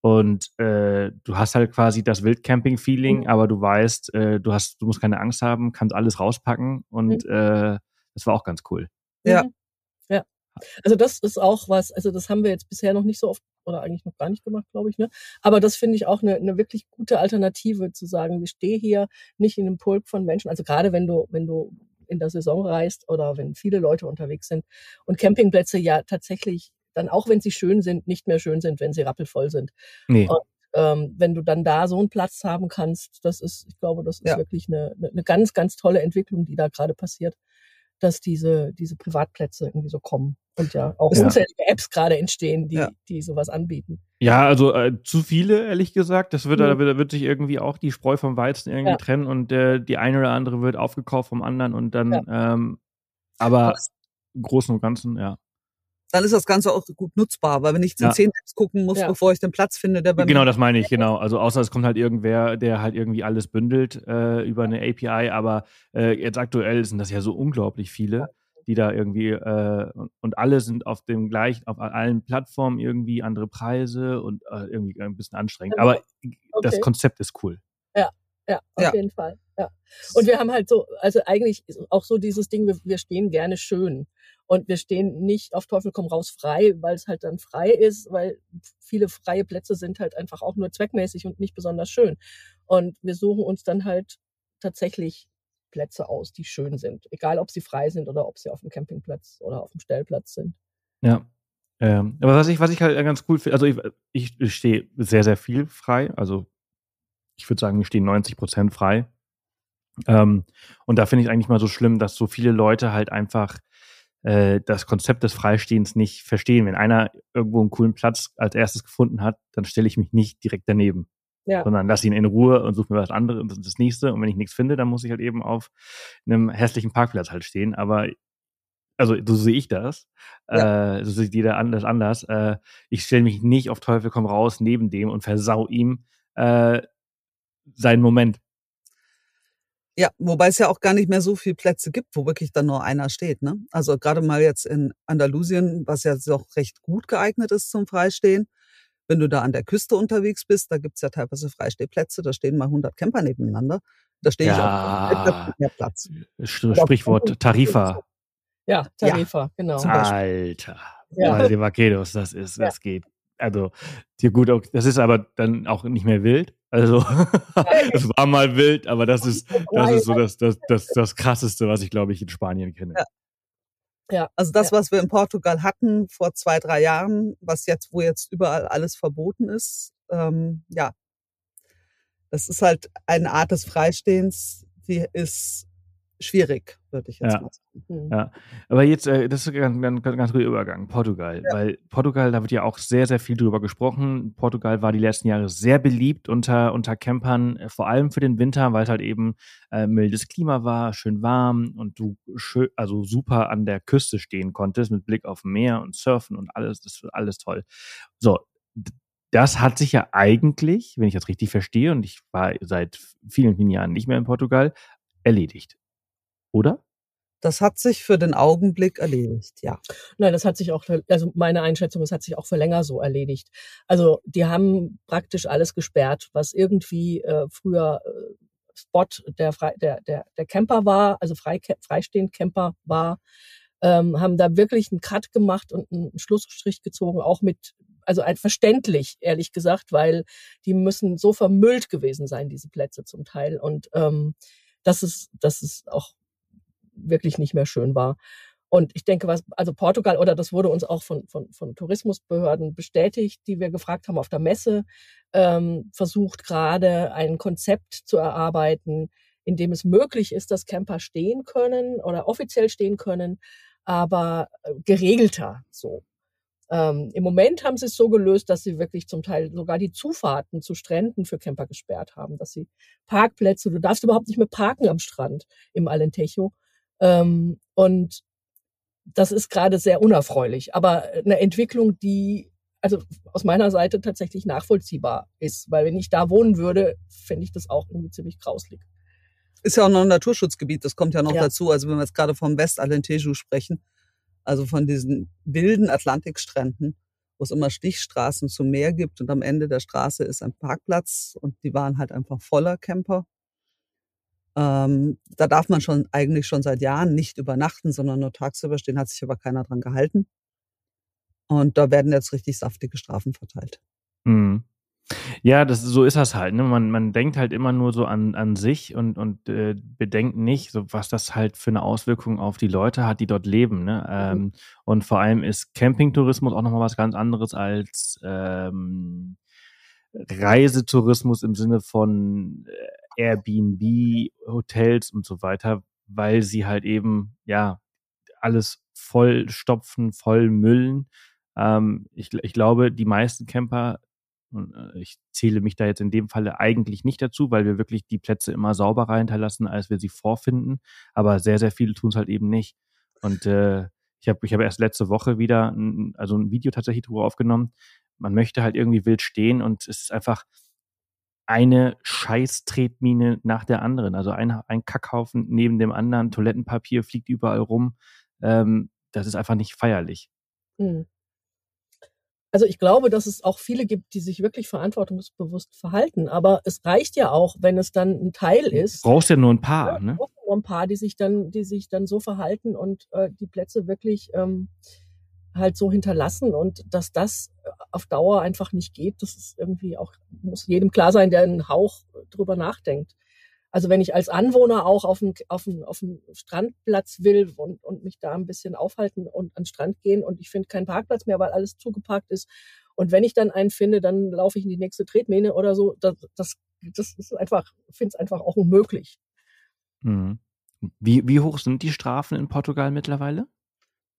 Und äh, du hast halt quasi das Wildcamping-Feeling, mhm. aber du weißt, äh, du hast, du musst keine Angst haben, kannst alles rauspacken und mhm. äh, das war auch ganz cool. Ja. Ja. Also das ist auch was, also das haben wir jetzt bisher noch nicht so oft oder eigentlich noch gar nicht gemacht, glaube ich. Ne? Aber das finde ich auch eine, eine wirklich gute Alternative zu sagen, ich stehe hier nicht in einem Pulk von Menschen. Also gerade wenn du, wenn du in der Saison reist oder wenn viele Leute unterwegs sind und Campingplätze ja tatsächlich dann auch wenn sie schön sind, nicht mehr schön sind, wenn sie rappelvoll sind. Nee. Und ähm, wenn du dann da so einen Platz haben kannst, das ist, ich glaube, das ist ja. wirklich eine, eine ganz, ganz tolle Entwicklung, die da gerade passiert, dass diese, diese Privatplätze irgendwie so kommen und ja auch ja. unzählige Apps gerade entstehen, die, ja. die sowas anbieten. Ja, also äh, zu viele, ehrlich gesagt. Das wird, mhm. da wird, wird sich irgendwie auch die Spreu vom Weizen irgendwie ja. trennen und äh, die eine oder andere wird aufgekauft vom anderen und dann, ähm, aber im Großen und Ganzen, ja dann ist das Ganze auch gut nutzbar, weil wenn ich in zehn Apps gucken muss, ja. bevor ich den Platz finde, der bei Genau, das meine ich, genau. <laughs> Also außer es kommt halt irgendwer, der halt irgendwie alles bündelt äh, über eine API, aber äh, jetzt aktuell sind das ja so unglaublich viele, die da irgendwie äh, und alle sind auf dem gleichen, auf allen Plattformen irgendwie andere Preise und äh, irgendwie ein bisschen anstrengend. Genau. Aber okay. das Konzept ist cool. Ja, ja, auf ja. jeden Fall. Ja. Und wir haben halt so, also eigentlich auch so dieses Ding, wir, wir stehen gerne schön. Und wir stehen nicht auf Teufel komm raus frei, weil es halt dann frei ist, weil viele freie Plätze sind halt einfach auch nur zweckmäßig und nicht besonders schön. Und wir suchen uns dann halt tatsächlich Plätze aus, die schön sind. Egal, ob sie frei sind oder ob sie auf dem Campingplatz oder auf dem Stellplatz sind. Ja. Ähm, aber was ich, was ich halt ganz cool finde, also ich, ich, ich stehe sehr, sehr viel frei. Also ich würde sagen, ich stehe 90 Prozent frei. Ähm, und da finde ich eigentlich mal so schlimm, dass so viele Leute halt einfach äh, das Konzept des Freistehens nicht verstehen. Wenn einer irgendwo einen coolen Platz als erstes gefunden hat, dann stelle ich mich nicht direkt daneben. Ja. Sondern lass ihn in Ruhe und suche mir was anderes und das nächste. Und wenn ich nichts finde, dann muss ich halt eben auf einem hässlichen Parkplatz halt stehen. Aber also so sehe ich das. Ja. Äh, so sieht jeder anders anders. Äh, ich stelle mich nicht auf Teufel komm raus neben dem und versau ihm äh, seinen Moment. Ja, wobei es ja auch gar nicht mehr so viele Plätze gibt, wo wirklich dann nur einer steht. Ne? Also gerade mal jetzt in Andalusien, was ja doch recht gut geeignet ist zum Freistehen. Wenn du da an der Küste unterwegs bist, da gibt's ja teilweise Freistehplätze, da stehen mal 100 Camper nebeneinander. Da stehe ja, ich auf mehr Platz. Sprichwort Tarifa. Ja, Tarifa, ja, genau. Alter. Ja. Weil die Vaqueros, das ist, das geht. Also, dir gut, das ist aber dann auch nicht mehr wild. Also <laughs> es war mal wild, aber das ist, das ist so das, das, das, das krasseste, was ich, glaube ich, in Spanien kenne. Ja. Ja, also das, ja. was wir in Portugal hatten vor zwei, drei Jahren, was jetzt, wo jetzt überall alles verboten ist, ähm, ja, das ist halt eine Art des Freistehens, die ist schwierig, würde ich jetzt ja. mal sagen. Mhm. Ja, aber jetzt, äh, das ist ein ganz, ganz, ganz guter Übergang, Portugal. Ja. Weil Portugal, da wird ja auch sehr, sehr viel drüber gesprochen. Portugal war die letzten Jahre sehr beliebt unter, unter Campern, äh, vor allem für den Winter, weil es halt eben äh, mildes Klima war, schön warm und du schön, also super an der Küste stehen konntest mit Blick auf Meer und Surfen und alles, das ist alles toll. So, das hat sich ja eigentlich, wenn ich das richtig verstehe, und ich war seit vielen, vielen Jahren nicht mehr in Portugal, erledigt oder? Das hat sich für den Augenblick erledigt, ja. Nein, das hat sich auch, also meine Einschätzung, es hat sich auch für länger so erledigt. Also die haben praktisch alles gesperrt, was irgendwie äh, früher äh, Spot der, der, der, der Camper war, also frei, freistehend Camper war, ähm, haben da wirklich einen Cut gemacht und einen Schlussstrich gezogen, auch mit, also ein verständlich, ehrlich gesagt, weil die müssen so vermüllt gewesen sein, diese Plätze zum Teil. Und ähm, das ist, das ist auch wirklich nicht mehr schön war. Und ich denke, was, also Portugal, oder das wurde uns auch von, von, von Tourismusbehörden bestätigt, die wir gefragt haben auf der Messe, ähm, versucht gerade ein Konzept zu erarbeiten, in dem es möglich ist, dass Camper stehen können oder offiziell stehen können, aber äh, geregelter so. Ähm, Im Moment haben sie es so gelöst, dass sie wirklich zum Teil sogar die Zufahrten zu Stränden für Camper gesperrt haben, dass sie Parkplätze, du darfst überhaupt nicht mehr parken am Strand im Alentejo, ähm, und das ist gerade sehr unerfreulich, aber eine Entwicklung, die also aus meiner Seite tatsächlich nachvollziehbar ist, weil wenn ich da wohnen würde, fände ich das auch irgendwie ziemlich grauslig. Ist ja auch noch ein Naturschutzgebiet, das kommt ja noch ja. dazu. Also wenn wir jetzt gerade vom Westalentejo sprechen, also von diesen wilden Atlantikstränden, wo es immer Stichstraßen zum Meer gibt und am Ende der Straße ist ein Parkplatz und die waren halt einfach voller Camper. Ähm, da darf man schon eigentlich schon seit Jahren nicht übernachten, sondern nur tagsüber stehen, hat sich aber keiner dran gehalten. Und da werden jetzt richtig saftige Strafen verteilt. Mhm. Ja, das, so ist das halt. Ne? Man, man denkt halt immer nur so an, an sich und, und äh, bedenkt nicht, so, was das halt für eine Auswirkung auf die Leute hat, die dort leben. Ne? Mhm. Ähm, und vor allem ist Campingtourismus auch nochmal was ganz anderes als ähm, Reisetourismus im Sinne von äh, Airbnb, Hotels und so weiter, weil sie halt eben, ja, alles voll stopfen, voll müllen. Ähm, ich, ich glaube, die meisten Camper, und äh, ich zähle mich da jetzt in dem Falle eigentlich nicht dazu, weil wir wirklich die Plätze immer sauberer hinterlassen, als wir sie vorfinden. Aber sehr, sehr viele tun es halt eben nicht. Und äh, ich habe ich hab erst letzte Woche wieder ein, also ein Video tatsächlich drüber aufgenommen. Man möchte halt irgendwie wild stehen und es ist einfach, eine Scheiß-Tretmine nach der anderen. Also ein, ein Kackhaufen neben dem anderen, Toilettenpapier fliegt überall rum. Ähm, das ist einfach nicht feierlich. Hm. Also ich glaube, dass es auch viele gibt, die sich wirklich verantwortungsbewusst verhalten. Aber es reicht ja auch, wenn es dann ein Teil ist. Du brauchst ja nur ein paar, ja, ne? Nur ein paar, die sich dann, die sich dann so verhalten und äh, die Plätze wirklich ähm, halt so hinterlassen und dass das auf Dauer einfach nicht geht, das ist irgendwie auch, muss jedem klar sein, der einen Hauch drüber nachdenkt. Also wenn ich als Anwohner auch auf einen, auf einen, auf einen Strandplatz will und, und mich da ein bisschen aufhalten und an den Strand gehen und ich finde keinen Parkplatz mehr, weil alles zugeparkt ist. Und wenn ich dann einen finde, dann laufe ich in die nächste Tretmähne oder so. Das, das, das ist einfach, finde es einfach auch unmöglich. Mhm. Wie, wie hoch sind die Strafen in Portugal mittlerweile?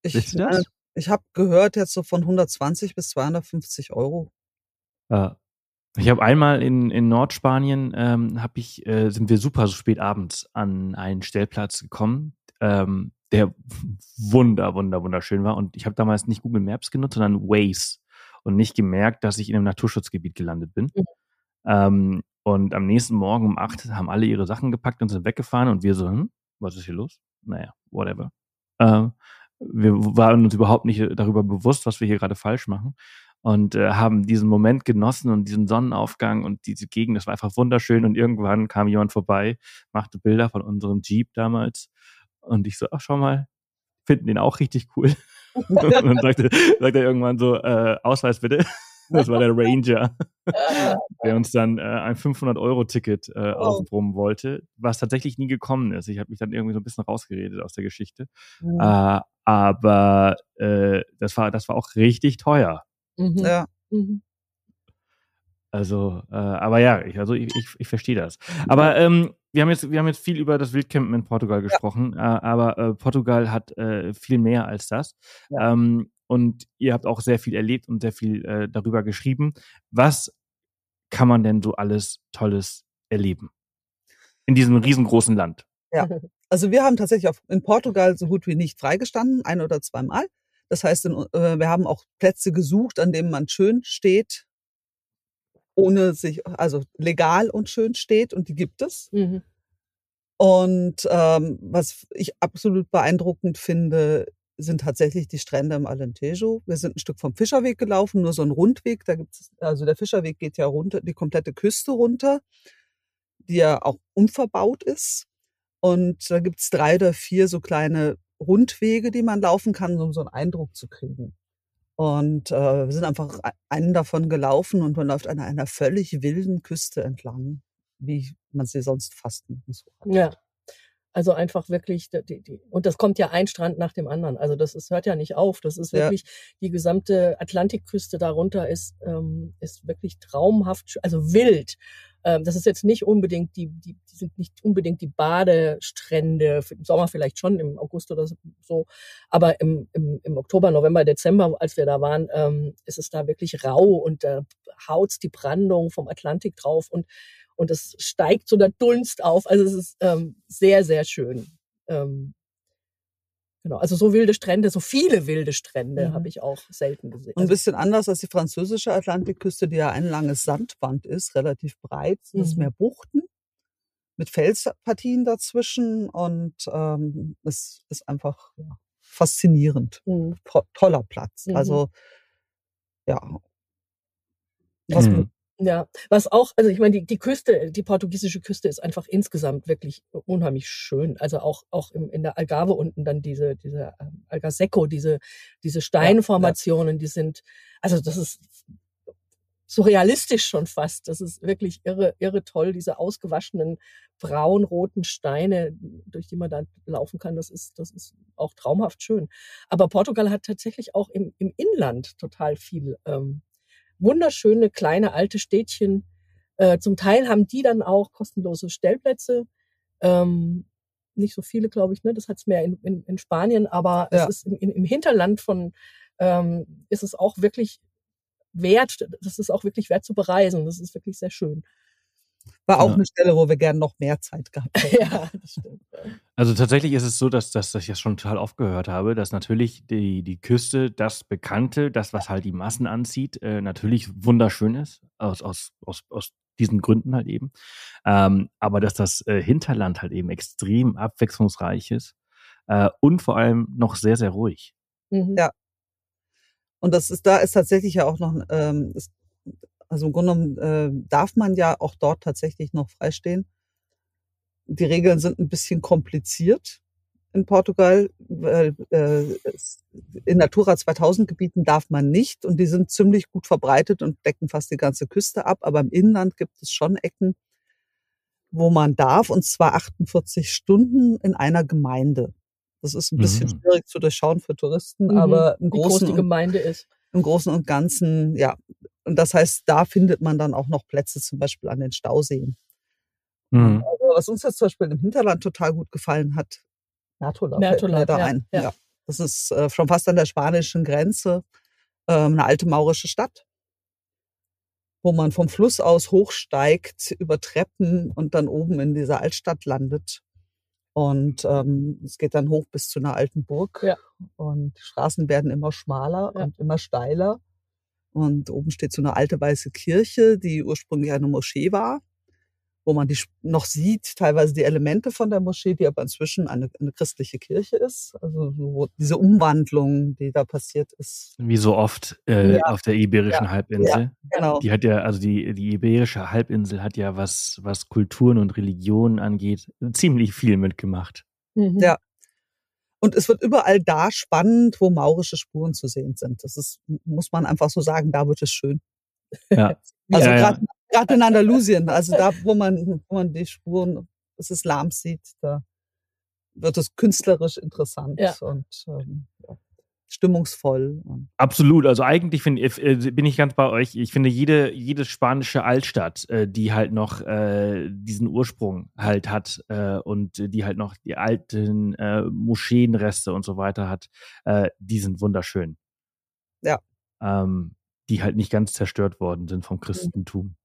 Ich, äh, ich habe gehört jetzt so von 120 bis 250 Euro. Ja, ich habe einmal in, in Nordspanien ähm, hab ich, äh, sind wir super so spät abends an einen Stellplatz gekommen, ähm, der wunder, wunder, wunderschön war. Und ich habe damals nicht Google Maps genutzt, sondern Waze und nicht gemerkt, dass ich in einem Naturschutzgebiet gelandet bin. Mhm. Ähm, und am nächsten Morgen um acht haben alle ihre Sachen gepackt und sind weggefahren und wir so, hm, was ist hier los? Naja, whatever. Ähm, wir waren uns überhaupt nicht darüber bewusst, was wir hier gerade falsch machen und äh, haben diesen Moment genossen und diesen Sonnenaufgang und diese Gegend. Das war einfach wunderschön. Und irgendwann kam jemand vorbei, machte Bilder von unserem Jeep damals. Und ich so, ach, schau mal, finden den auch richtig cool. <laughs> und dann sagte, sagte er irgendwann so, äh, Ausweis bitte. Das war der Ranger, <laughs> der uns dann äh, ein 500-Euro-Ticket äh, oh. aufbrummen wollte, was tatsächlich nie gekommen ist. Ich habe mich dann irgendwie so ein bisschen rausgeredet aus der Geschichte. Mhm. Äh, aber äh, das, war, das war auch richtig teuer. Mhm. Ja. Mhm. Also, äh, aber ja, ich, also ich, ich, ich verstehe das. Aber ähm, wir haben jetzt, wir haben jetzt viel über das Wildcampen in Portugal gesprochen, ja. äh, aber äh, Portugal hat äh, viel mehr als das. Ja. Ähm, und ihr habt auch sehr viel erlebt und sehr viel äh, darüber geschrieben. Was kann man denn so alles Tolles erleben in diesem riesengroßen Land? Ja, also wir haben tatsächlich auf, in Portugal so gut wie nicht freigestanden, ein oder zweimal. Das heißt, in, äh, wir haben auch Plätze gesucht, an denen man schön steht, ohne sich, also legal und schön steht, und die gibt es. Mhm. Und ähm, was ich absolut beeindruckend finde, sind tatsächlich die Strände im Alentejo. Wir sind ein Stück vom Fischerweg gelaufen, nur so ein Rundweg. Da gibt's, also der Fischerweg geht ja runter, die komplette Küste runter, die ja auch unverbaut ist. Und da gibt's drei oder vier so kleine Rundwege, die man laufen kann, um so einen Eindruck zu kriegen. Und äh, wir sind einfach einen davon gelaufen und man läuft an einer völlig wilden Küste entlang, wie man sie sonst fast so hat. Ja. Also einfach wirklich, die, die, und das kommt ja ein Strand nach dem anderen. Also das ist, hört ja nicht auf. Das ist wirklich, ja. die gesamte Atlantikküste darunter ist, ähm, ist wirklich traumhaft, also wild. Ähm, das ist jetzt nicht unbedingt die, die, die sind nicht unbedingt die Badestrände, im Sommer vielleicht schon, im August oder so, aber im, im, im Oktober, November, Dezember, als wir da waren, ähm, ist es da wirklich rau und da haut's die Brandung vom Atlantik drauf und und es steigt so der Dunst auf. Also es ist ähm, sehr, sehr schön. Ähm, Genau, also so wilde Strände, so viele wilde Strände mhm. habe ich auch selten gesehen. Und ein bisschen anders als die französische Atlantikküste, die ja ein langes Sandband ist, relativ breit, sind mhm. es mehr Buchten mit Felspartien dazwischen und ähm, es ist einfach ja, faszinierend. Mhm. toller Platz. Mhm. Also ja. Was, mhm. Ja, was auch, also ich meine, die, die Küste, die portugiesische Küste ist einfach insgesamt wirklich unheimlich schön. Also auch, auch im, in der Algarve unten dann diese, diese ähm, Algarseco, diese, diese Steinformationen, ja, ja. die sind, also das ist surrealistisch schon fast. Das ist wirklich irre, irre toll, diese ausgewaschenen braun-roten Steine, durch die man da laufen kann. Das ist, das ist auch traumhaft schön. Aber Portugal hat tatsächlich auch im, im Inland total viel ähm, wunderschöne kleine alte Städtchen. Äh, zum Teil haben die dann auch kostenlose Stellplätze. Ähm, nicht so viele, glaube ich, ne? Das hat's mehr in, in, in Spanien, aber ja. es ist im, im Hinterland von ähm, ist es auch wirklich wert, das ist auch wirklich wert zu bereisen. Das ist wirklich sehr schön. War auch ja. eine Stelle, wo wir gerne noch mehr Zeit gehabt hätten. <laughs> ja, das stimmt. Also tatsächlich ist es so, dass, dass, dass ich das schon total oft gehört habe, dass natürlich die, die Küste, das Bekannte, das, was halt die Massen anzieht, äh, natürlich wunderschön ist, aus, aus, aus, aus diesen Gründen halt eben. Ähm, aber dass das äh, Hinterland halt eben extrem abwechslungsreich ist äh, und vor allem noch sehr, sehr ruhig. Mhm. Ja. Und das ist, da ist tatsächlich ja auch noch, ähm, ist, also im Grunde genommen äh, darf man ja auch dort tatsächlich noch freistehen. Die Regeln sind ein bisschen kompliziert in Portugal. Äh, in Natura 2000 Gebieten darf man nicht und die sind ziemlich gut verbreitet und decken fast die ganze Küste ab. Aber im Inland gibt es schon Ecken, wo man darf und zwar 48 Stunden in einer Gemeinde. Das ist ein bisschen mhm. schwierig zu durchschauen für Touristen, mhm. aber im Wie Großen groß die Gemeinde ist. Im Großen und Ganzen, ja. Und das heißt, da findet man dann auch noch Plätze, zum Beispiel an den Stauseen. Mhm. Also, was uns jetzt zum Beispiel im Hinterland total gut gefallen hat, fällt mir da ja, ein. Ja. ja. Das ist äh, schon fast an der spanischen Grenze äh, eine alte maurische Stadt, wo man vom Fluss aus hochsteigt über Treppen und dann oben in dieser Altstadt landet. Und ähm, es geht dann hoch bis zu einer alten Burg. Ja. Und die Straßen werden immer schmaler ja. und immer steiler. Und oben steht so eine alte weiße Kirche, die ursprünglich eine Moschee war wo man die noch sieht, teilweise die Elemente von der Moschee, die aber inzwischen eine, eine christliche Kirche ist. Also so diese Umwandlung, die da passiert ist. Wie so oft äh, ja. auf der Iberischen ja. Halbinsel. Ja, genau. Die hat ja, also die, die Iberische Halbinsel hat ja, was, was Kulturen und Religionen angeht, ziemlich viel mitgemacht. Mhm. Ja. Und es wird überall da spannend, wo maurische Spuren zu sehen sind. Das ist, muss man einfach so sagen, da wird es schön. Ja. <laughs> Also ja, gerade Gerade in Andalusien, also da, wo man, wo man die Spuren des Islams sieht, da wird es künstlerisch interessant ja. und ähm, ja, stimmungsvoll. Absolut. Also eigentlich find, äh, bin ich ganz bei euch. Ich finde jede, jede spanische Altstadt, äh, die halt noch äh, diesen Ursprung halt hat äh, und die halt noch die alten äh, Moscheenreste und so weiter hat, äh, die sind wunderschön. Ja. Ähm, die halt nicht ganz zerstört worden sind vom mhm. Christentum.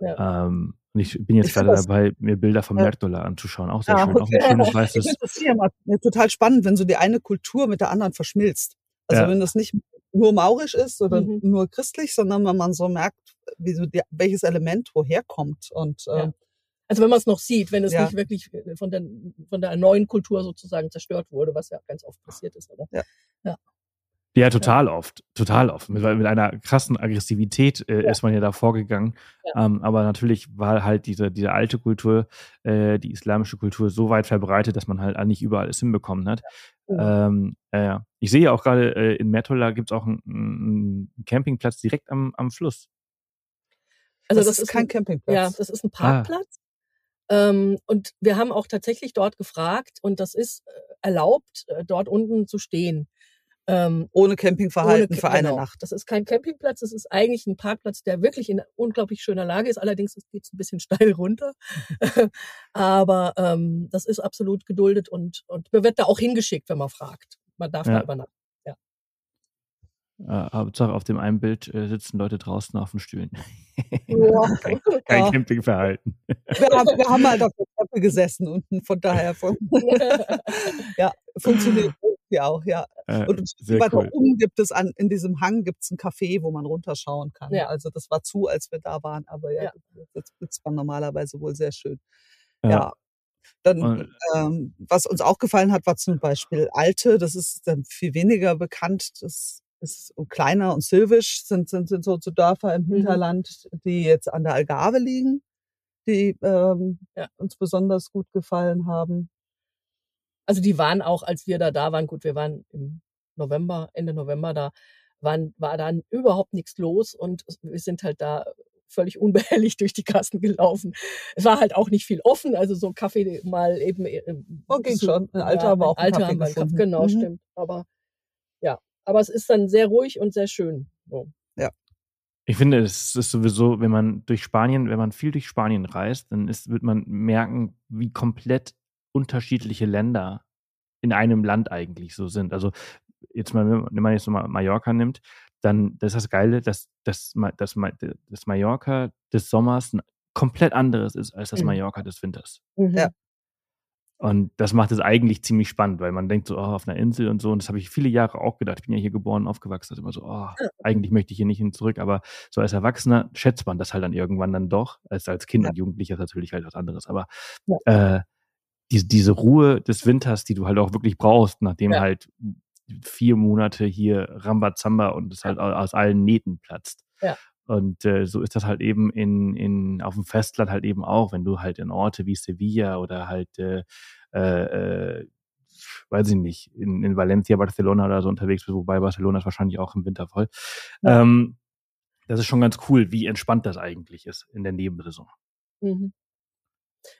Ja. Ähm, und ich bin jetzt ich gerade dabei, mir Bilder vom ja. Mertola anzuschauen. Auch sehr ja, schön. Auch ein schönes <laughs> weißes. Ich das hier immer total spannend, wenn so die eine Kultur mit der anderen verschmilzt. Also ja. wenn das nicht nur maurisch ist oder mhm. nur christlich, sondern wenn man so merkt, wie so die, welches Element woher kommt. Und äh, also wenn man es noch sieht, wenn es nicht wirklich von der, von der neuen Kultur sozusagen zerstört wurde, was ja ganz oft passiert ist. Oder? Ja. Ja. Ja, total ja. oft, total oft. Mit, mit einer krassen Aggressivität äh, ja. ist man ja da vorgegangen. Ja. Ähm, aber natürlich war halt diese, diese alte Kultur, äh, die islamische Kultur so weit verbreitet, dass man halt nicht überall es hinbekommen hat. Ähm, äh, ich sehe auch gerade äh, in Mertola gibt es auch einen, einen Campingplatz direkt am, am Fluss. Also das, das ist, ist kein ein, Campingplatz. Ja, das ist ein ah. Parkplatz. Ah. Ähm, und wir haben auch tatsächlich dort gefragt und das ist äh, erlaubt, äh, dort unten zu stehen. Ähm, ohne Campingverhalten ohne, für eine genau. Nacht. Das ist kein Campingplatz, das ist eigentlich ein Parkplatz, der wirklich in unglaublich schöner Lage ist. Allerdings geht es ein bisschen <laughs> steil runter. <laughs> Aber ähm, das ist absolut geduldet und, und man wird da auch hingeschickt, wenn man fragt. Man darf ja. da übernachten. Ja. Äh, Hauptsache auf dem einen Bild äh, sitzen Leute draußen auf den Stühlen. <laughs> Ja. kein, kein ja. Campingverhalten. Wir haben, wir haben halt auf der Treppe gesessen unten, von daher von, ja, funktioniert ja auch, ja. Äh, und weiter cool. oben gibt es an, in diesem Hang gibt es ein Café, wo man runterschauen kann. Ja. Also das war zu, als wir da waren, aber ja, ja. das man normalerweise wohl sehr schön. Ja. ja. Dann, ähm, was uns auch gefallen hat, war zum Beispiel Alte, das ist dann viel weniger bekannt. Das ist kleiner und silvisch, sind, sind, sind so, so Dörfer im mhm. Hinterland, mhm. die jetzt an der Algarve liegen, die ähm, ja. uns besonders gut gefallen haben. Also die waren auch, als wir da da waren, gut, wir waren im November, Ende November da, waren, war dann überhaupt nichts los und wir sind halt da völlig unbehelligt <laughs> durch die Kassen gelaufen. Es war halt auch nicht viel offen, also so Kaffee mal eben. Okay, so, schon. Ein Alter ja, aber auch Alter haben wir Kaffee, genau, mhm. stimmt. Aber ja, aber es ist dann sehr ruhig und sehr schön. So. Ja. Ich finde, es ist sowieso, wenn man durch Spanien, wenn man viel durch Spanien reist, dann ist, wird man merken, wie komplett unterschiedliche Länder in einem Land eigentlich so sind. Also jetzt mal, wenn man jetzt mal Mallorca nimmt, dann das ist das Geile, dass, dass, dass, dass Mallorca des Sommers ein komplett anderes ist als das mhm. Mallorca des Winters. Mhm. Ja. Und das macht es eigentlich ziemlich spannend, weil man denkt so, oh, auf einer Insel und so. Und das habe ich viele Jahre auch gedacht. Ich bin ja hier geboren, aufgewachsen. Ist immer so, oh, eigentlich möchte ich hier nicht hin zurück. Aber so als Erwachsener schätzt man das halt dann irgendwann dann doch. Als, als Kind ja. und Jugendlicher ist natürlich halt was anderes. Aber ja. äh, diese, diese Ruhe des Winters, die du halt auch wirklich brauchst, nachdem ja. halt vier Monate hier Rambazamba und es halt aus allen Nähten platzt. Ja. Und äh, so ist das halt eben in, in, auf dem Festland halt eben auch, wenn du halt in Orte wie Sevilla oder halt, äh, äh, weiß ich nicht, in, in Valencia, Barcelona oder so unterwegs bist, wobei Barcelona ist wahrscheinlich auch im Winter voll. Ja. Ähm, das ist schon ganz cool, wie entspannt das eigentlich ist in der Nebensaison. Mhm.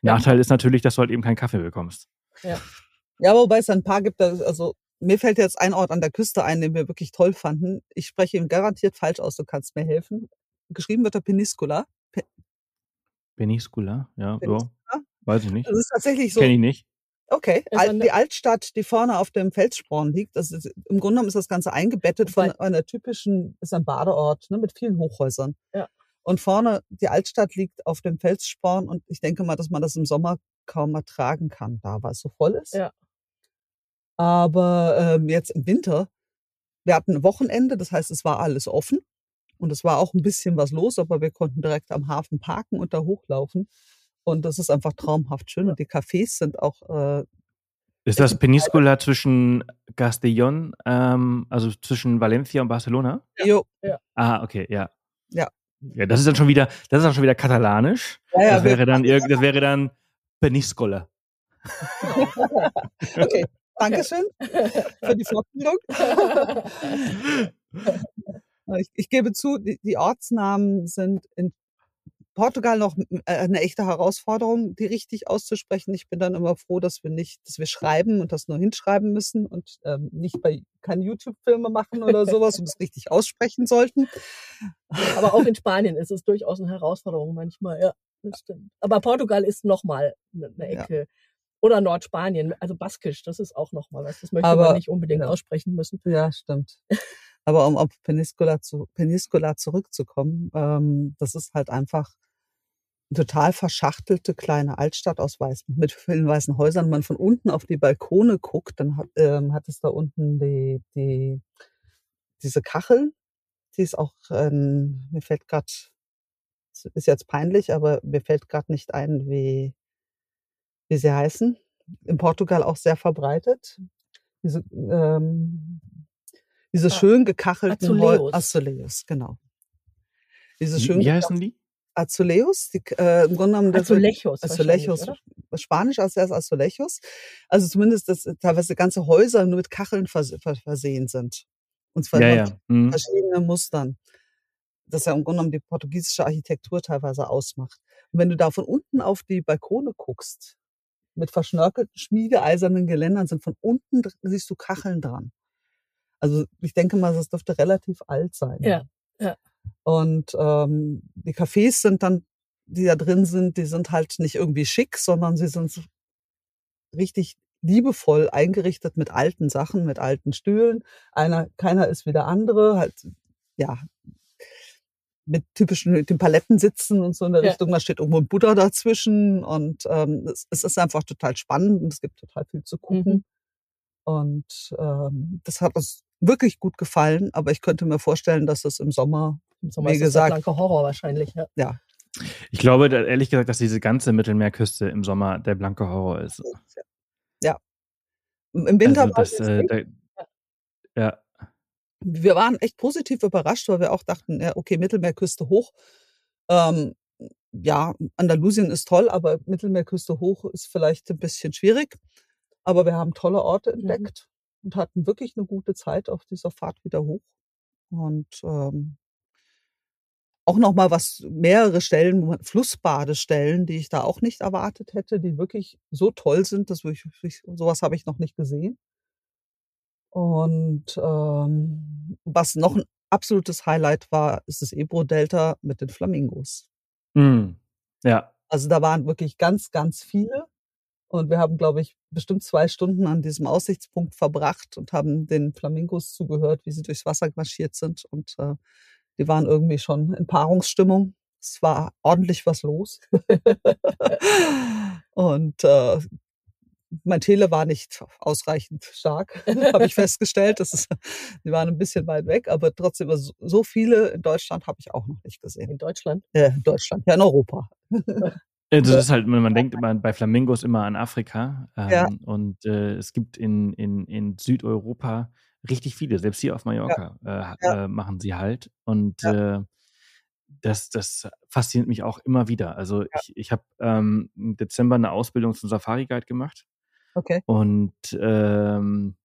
Nachteil ist natürlich, dass du halt eben keinen Kaffee bekommst. Ja. Ja, wobei es ein paar gibt, also mir fällt jetzt ein Ort an der Küste ein, den wir wirklich toll fanden. Ich spreche ihn garantiert falsch aus, du kannst mir helfen. Geschrieben wird er Peninsula. Pe Peninsula, ja, Peninsula? ja. Weiß ich nicht. Das ist tatsächlich so. Kenn ich nicht. Okay, die Altstadt, die vorne auf dem Felssporn liegt, das ist, im Grunde genommen ist das Ganze eingebettet von einer typischen, ist ein Badeort ne, mit vielen Hochhäusern. Ja. Und vorne, die Altstadt liegt auf dem Felssporn und ich denke mal, dass man das im Sommer kaum ertragen kann, da weil es so voll ist. Ja. Aber ähm, jetzt im Winter, wir hatten ein Wochenende, das heißt, es war alles offen und es war auch ein bisschen was los, aber wir konnten direkt am Hafen parken und da hochlaufen. Und das ist einfach traumhaft schön. Und die Cafés sind auch. Äh, ist das Peninsula zwischen Castellón, ähm, also zwischen Valencia und Barcelona? Jo. Ja. Ah, okay, ja. Ja. Ja, das ist dann schon wieder, das ist dann schon wieder katalanisch. Ja, ja, das wäre dann, das wäre dann Peniscola. <laughs> okay, Dankeschön für die Fortbildung. <laughs> ich, ich, gebe zu, die, die, Ortsnamen sind in Portugal noch äh, eine echte Herausforderung, die richtig auszusprechen. Ich bin dann immer froh, dass wir nicht, dass wir schreiben und das nur hinschreiben müssen und ähm, nicht bei keine YouTube-Filme machen oder sowas und es <laughs> richtig aussprechen sollten. Aber auch in <laughs> Spanien ist es durchaus eine Herausforderung manchmal, ja, das stimmt. Aber Portugal ist nochmal eine, eine Ecke. Ja. Oder Nordspanien, also Baskisch, das ist auch nochmal was. Das möchte Aber, man nicht unbedingt ja. aussprechen müssen. Ja, stimmt. <laughs> Aber um auf Peninsula, zu, Peninsula zurückzukommen, ähm, das ist halt einfach total verschachtelte kleine Altstadt aus weiß, mit vielen weißen Häusern. Wenn man von unten auf die Balkone guckt, dann hat, ähm, hat es da unten die, die, diese Kachel. Die ist auch, ähm, mir fällt gerade, ist jetzt peinlich, aber mir fällt gerade nicht ein, wie, wie sie heißen. In Portugal auch sehr verbreitet. Diese, ähm, diese ah, schön gekachelten Azuleus. Azuleus, genau. Diese schön wie heißen die? Azuleus, die, äh, im Grunde genommen Azulejos, Azulejos Spanisch als erst Azulejos. Also zumindest, dass teilweise ganze Häuser nur mit Kacheln vers versehen sind. Und zwar ja, ja. Mhm. verschiedene Mustern. Das ja im Grunde genommen die portugiesische Architektur teilweise ausmacht. Und wenn du da von unten auf die Balkone guckst, mit verschnörkelten schmiedeeisernen Geländern sind von unten siehst du Kacheln dran. Also ich denke mal, das dürfte relativ alt sein. Ja, ja. Und ähm, die Cafés sind dann, die da drin sind, die sind halt nicht irgendwie schick, sondern sie sind richtig liebevoll eingerichtet mit alten Sachen, mit alten Stühlen. Einer, keiner ist wie der andere, halt, ja, mit typischen mit den Paletten sitzen und so in der ja. Richtung. Da steht irgendwo ein Buddha dazwischen und ähm, es, es, ist einfach total spannend und es gibt total viel zu gucken. Mhm. Und ähm, das hat uns wirklich gut gefallen, aber ich könnte mir vorstellen, dass es im Sommer, Im Sommer wie gesagt, der blanke Horror wahrscheinlich. Ja. ja. Ich glaube ehrlich gesagt, dass diese ganze Mittelmeerküste im Sommer der blanke Horror ist. Ja. Im Winter also das, äh, der, ja. Wir waren echt positiv überrascht, weil wir auch dachten, ja, okay, Mittelmeerküste hoch. Ähm, ja, Andalusien ist toll, aber Mittelmeerküste hoch ist vielleicht ein bisschen schwierig. Aber wir haben tolle Orte mhm. entdeckt und hatten wirklich eine gute Zeit auf dieser Fahrt wieder hoch. Und ähm, auch noch mal was mehrere Stellen, Flussbadestellen, die ich da auch nicht erwartet hätte, die wirklich so toll sind, dass ich, sowas habe ich noch nicht gesehen. Und ähm, was noch ein absolutes Highlight war, ist das Ebro-Delta mit den Flamingos. Mm, ja. Also da waren wirklich ganz, ganz viele. Und wir haben, glaube ich, bestimmt zwei Stunden an diesem Aussichtspunkt verbracht und haben den Flamingos zugehört, wie sie durchs Wasser marschiert sind. Und äh, die waren irgendwie schon in Paarungsstimmung. Es war ordentlich was los. <laughs> und äh, mein Tele war nicht ausreichend stark, <laughs> habe ich festgestellt. Das ist, die waren ein bisschen weit weg, aber trotzdem so viele in Deutschland habe ich auch noch nicht gesehen. In Deutschland? Ja, in Deutschland, ja in Europa. <laughs> Das ist halt, man denkt immer bei Flamingos immer an Afrika. Ähm, ja. Und äh, es gibt in, in, in Südeuropa richtig viele, selbst hier auf Mallorca ja. Äh, ja. Äh, machen sie halt. Und ja. äh, das, das fasziniert mich auch immer wieder. Also ich, ich habe ähm, im Dezember eine Ausbildung zum Safari-Guide gemacht. Okay. Und ähm,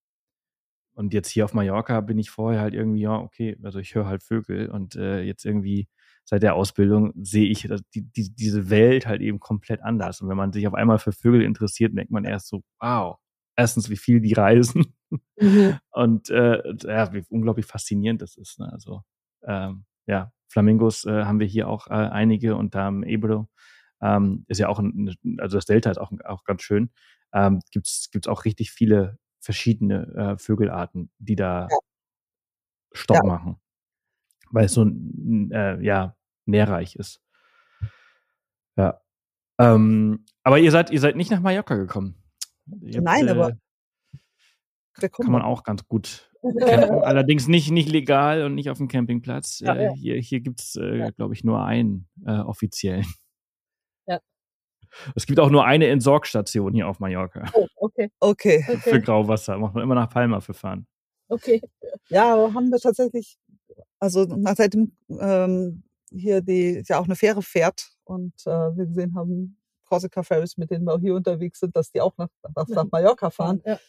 und jetzt hier auf Mallorca bin ich vorher halt irgendwie, ja, okay, also ich höre halt Vögel und äh, jetzt irgendwie seit der Ausbildung sehe ich die, die, diese Welt halt eben komplett anders. Und wenn man sich auf einmal für Vögel interessiert, denkt man erst so, wow, erstens, wie viel die reisen mhm. <laughs> und äh, ja, wie unglaublich faszinierend das ist. Ne? Also ähm, ja, Flamingos äh, haben wir hier auch äh, einige und da im Ebro ähm, ist ja auch, ein, also das Delta ist auch, auch ganz schön. Ähm, gibt's gibt's auch richtig viele verschiedene äh, Vögelarten, die da ja. Stopp ja. machen, weil es so äh, ja nährreich ist. Ja. Ähm, aber ihr seid ihr seid nicht nach Mallorca gekommen. Ihr Nein, habt, aber äh, kann man auch ganz gut <laughs> campen. Allerdings nicht, nicht legal und nicht auf dem Campingplatz. Ja, äh, ja. Hier, hier gibt es, äh, ja. glaube ich, nur einen äh, offiziellen. Ja. Es gibt auch nur eine Entsorgstation hier auf Mallorca. Oh, okay. Okay. Für Grauwasser. Macht man immer nach Palma für fahren. Okay. Ja, aber haben wir tatsächlich, also seitdem ähm, hier die ja auch eine Fähre fährt und äh, wir gesehen haben, Corsica Ferries, mit denen wir auch hier unterwegs sind, dass die auch nach, nach, nach Mallorca fahren, ja.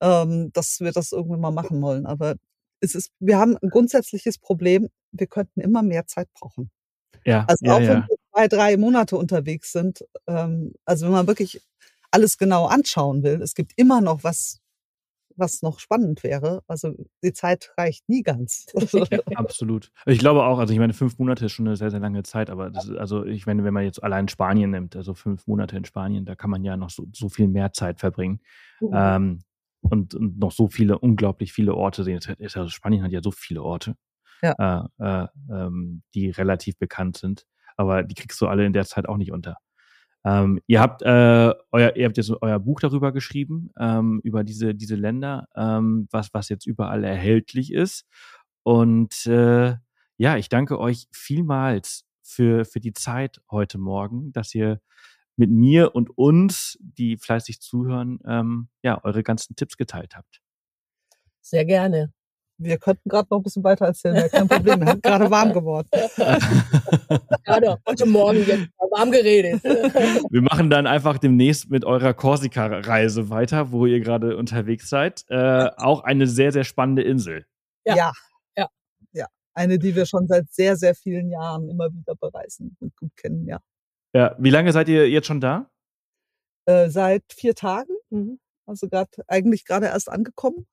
Ähm, dass wir das irgendwann mal machen wollen. Aber es ist, wir haben ein grundsätzliches Problem, wir könnten immer mehr Zeit brauchen. Ja, also ja, auch ja. wenn wir zwei, drei Monate unterwegs sind, ähm, also wenn man wirklich alles genau anschauen will, es gibt immer noch was was noch spannend wäre. Also die Zeit reicht nie ganz. <laughs> <laughs> Absolut. Ich glaube auch, also ich meine, fünf Monate ist schon eine sehr, sehr lange Zeit, aber das ist, also ich meine, wenn man jetzt allein Spanien nimmt, also fünf Monate in Spanien, da kann man ja noch so, so viel mehr Zeit verbringen. Mhm. Ähm, und, und, noch so viele, unglaublich viele Orte sehen. Also Spanien hat ja so viele Orte, ja. äh, äh, ähm, die relativ bekannt sind. Aber die kriegst du alle in der Zeit auch nicht unter. Ähm, ihr habt äh, euer, ihr habt jetzt euer Buch darüber geschrieben, ähm, über diese, diese Länder, ähm, was, was jetzt überall erhältlich ist. Und äh, ja, ich danke euch vielmals für, für die Zeit heute Morgen, dass ihr mit mir und uns, die fleißig zuhören, ähm, ja, eure ganzen Tipps geteilt habt. Sehr gerne. Wir könnten gerade noch ein bisschen weiter erzählen, kein Problem. Wir sind gerade warm geworden. <laughs> gerade heute Morgen jetzt warm geredet. <laughs> Wir machen dann einfach demnächst mit eurer Korsika-Reise weiter, wo ihr gerade unterwegs seid. Äh, auch eine sehr, sehr spannende Insel. Ja. ja. ja. Ja. Eine, die wir schon seit sehr, sehr vielen Jahren immer wieder bereisen und gut kennen, ja. Ja. Wie lange seid ihr jetzt schon da? Äh, seit vier Tagen. Mhm. Also gerade eigentlich gerade erst angekommen.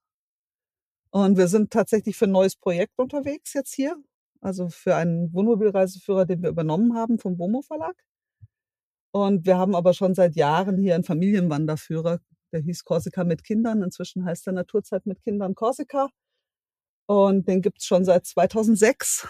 Und wir sind tatsächlich für ein neues Projekt unterwegs jetzt hier. Also für einen Wohnmobilreiseführer, den wir übernommen haben vom Womo Verlag. Und wir haben aber schon seit Jahren hier einen Familienwanderführer, der hieß Korsika mit Kindern. Inzwischen heißt der Naturzeit mit Kindern Korsika. Und den gibt's schon seit 2006.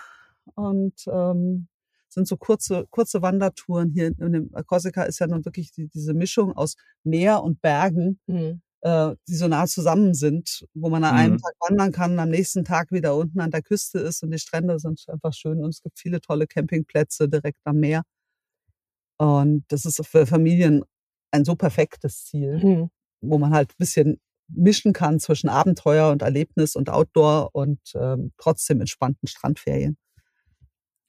Und ähm, sind so kurze, kurze Wandertouren hier. In dem Korsika ist ja nun wirklich die, diese Mischung aus Meer und Bergen. Mhm äh, die so nah zusammen sind, wo man an einem mhm. Tag wandern kann, am nächsten Tag wieder unten an der Küste ist und die Strände sind einfach schön und es gibt viele tolle Campingplätze direkt am Meer. Und das ist für Familien ein so perfektes Ziel, mhm. wo man halt ein bisschen mischen kann zwischen Abenteuer und Erlebnis und Outdoor und ähm, trotzdem entspannten Strandferien.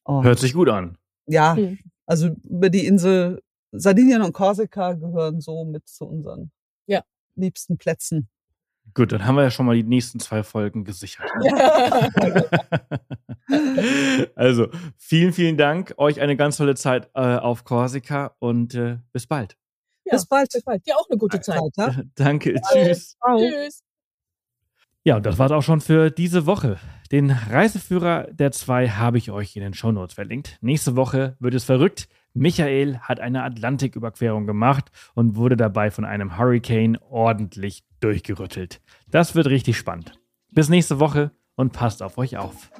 Und Hört sich gut an. Ja, mhm. also über die Insel Sardinien und Korsika gehören so mit zu unseren ja liebsten Plätzen. Gut, dann haben wir ja schon mal die nächsten zwei Folgen gesichert. <laughs> <laughs> also, vielen, vielen Dank. Euch eine ganz tolle Zeit äh, auf Korsika und äh, bis bald. Ja, bis bald. Bis bald. Dir auch eine gute Zeit. <laughs> Danke. Tschüss. Tschüss. Ja, und das war's auch schon für diese Woche. Den Reiseführer der zwei habe ich euch in den Shownotes verlinkt. Nächste Woche wird es verrückt. Michael hat eine Atlantiküberquerung gemacht und wurde dabei von einem Hurricane ordentlich durchgerüttelt. Das wird richtig spannend. Bis nächste Woche und passt auf euch auf.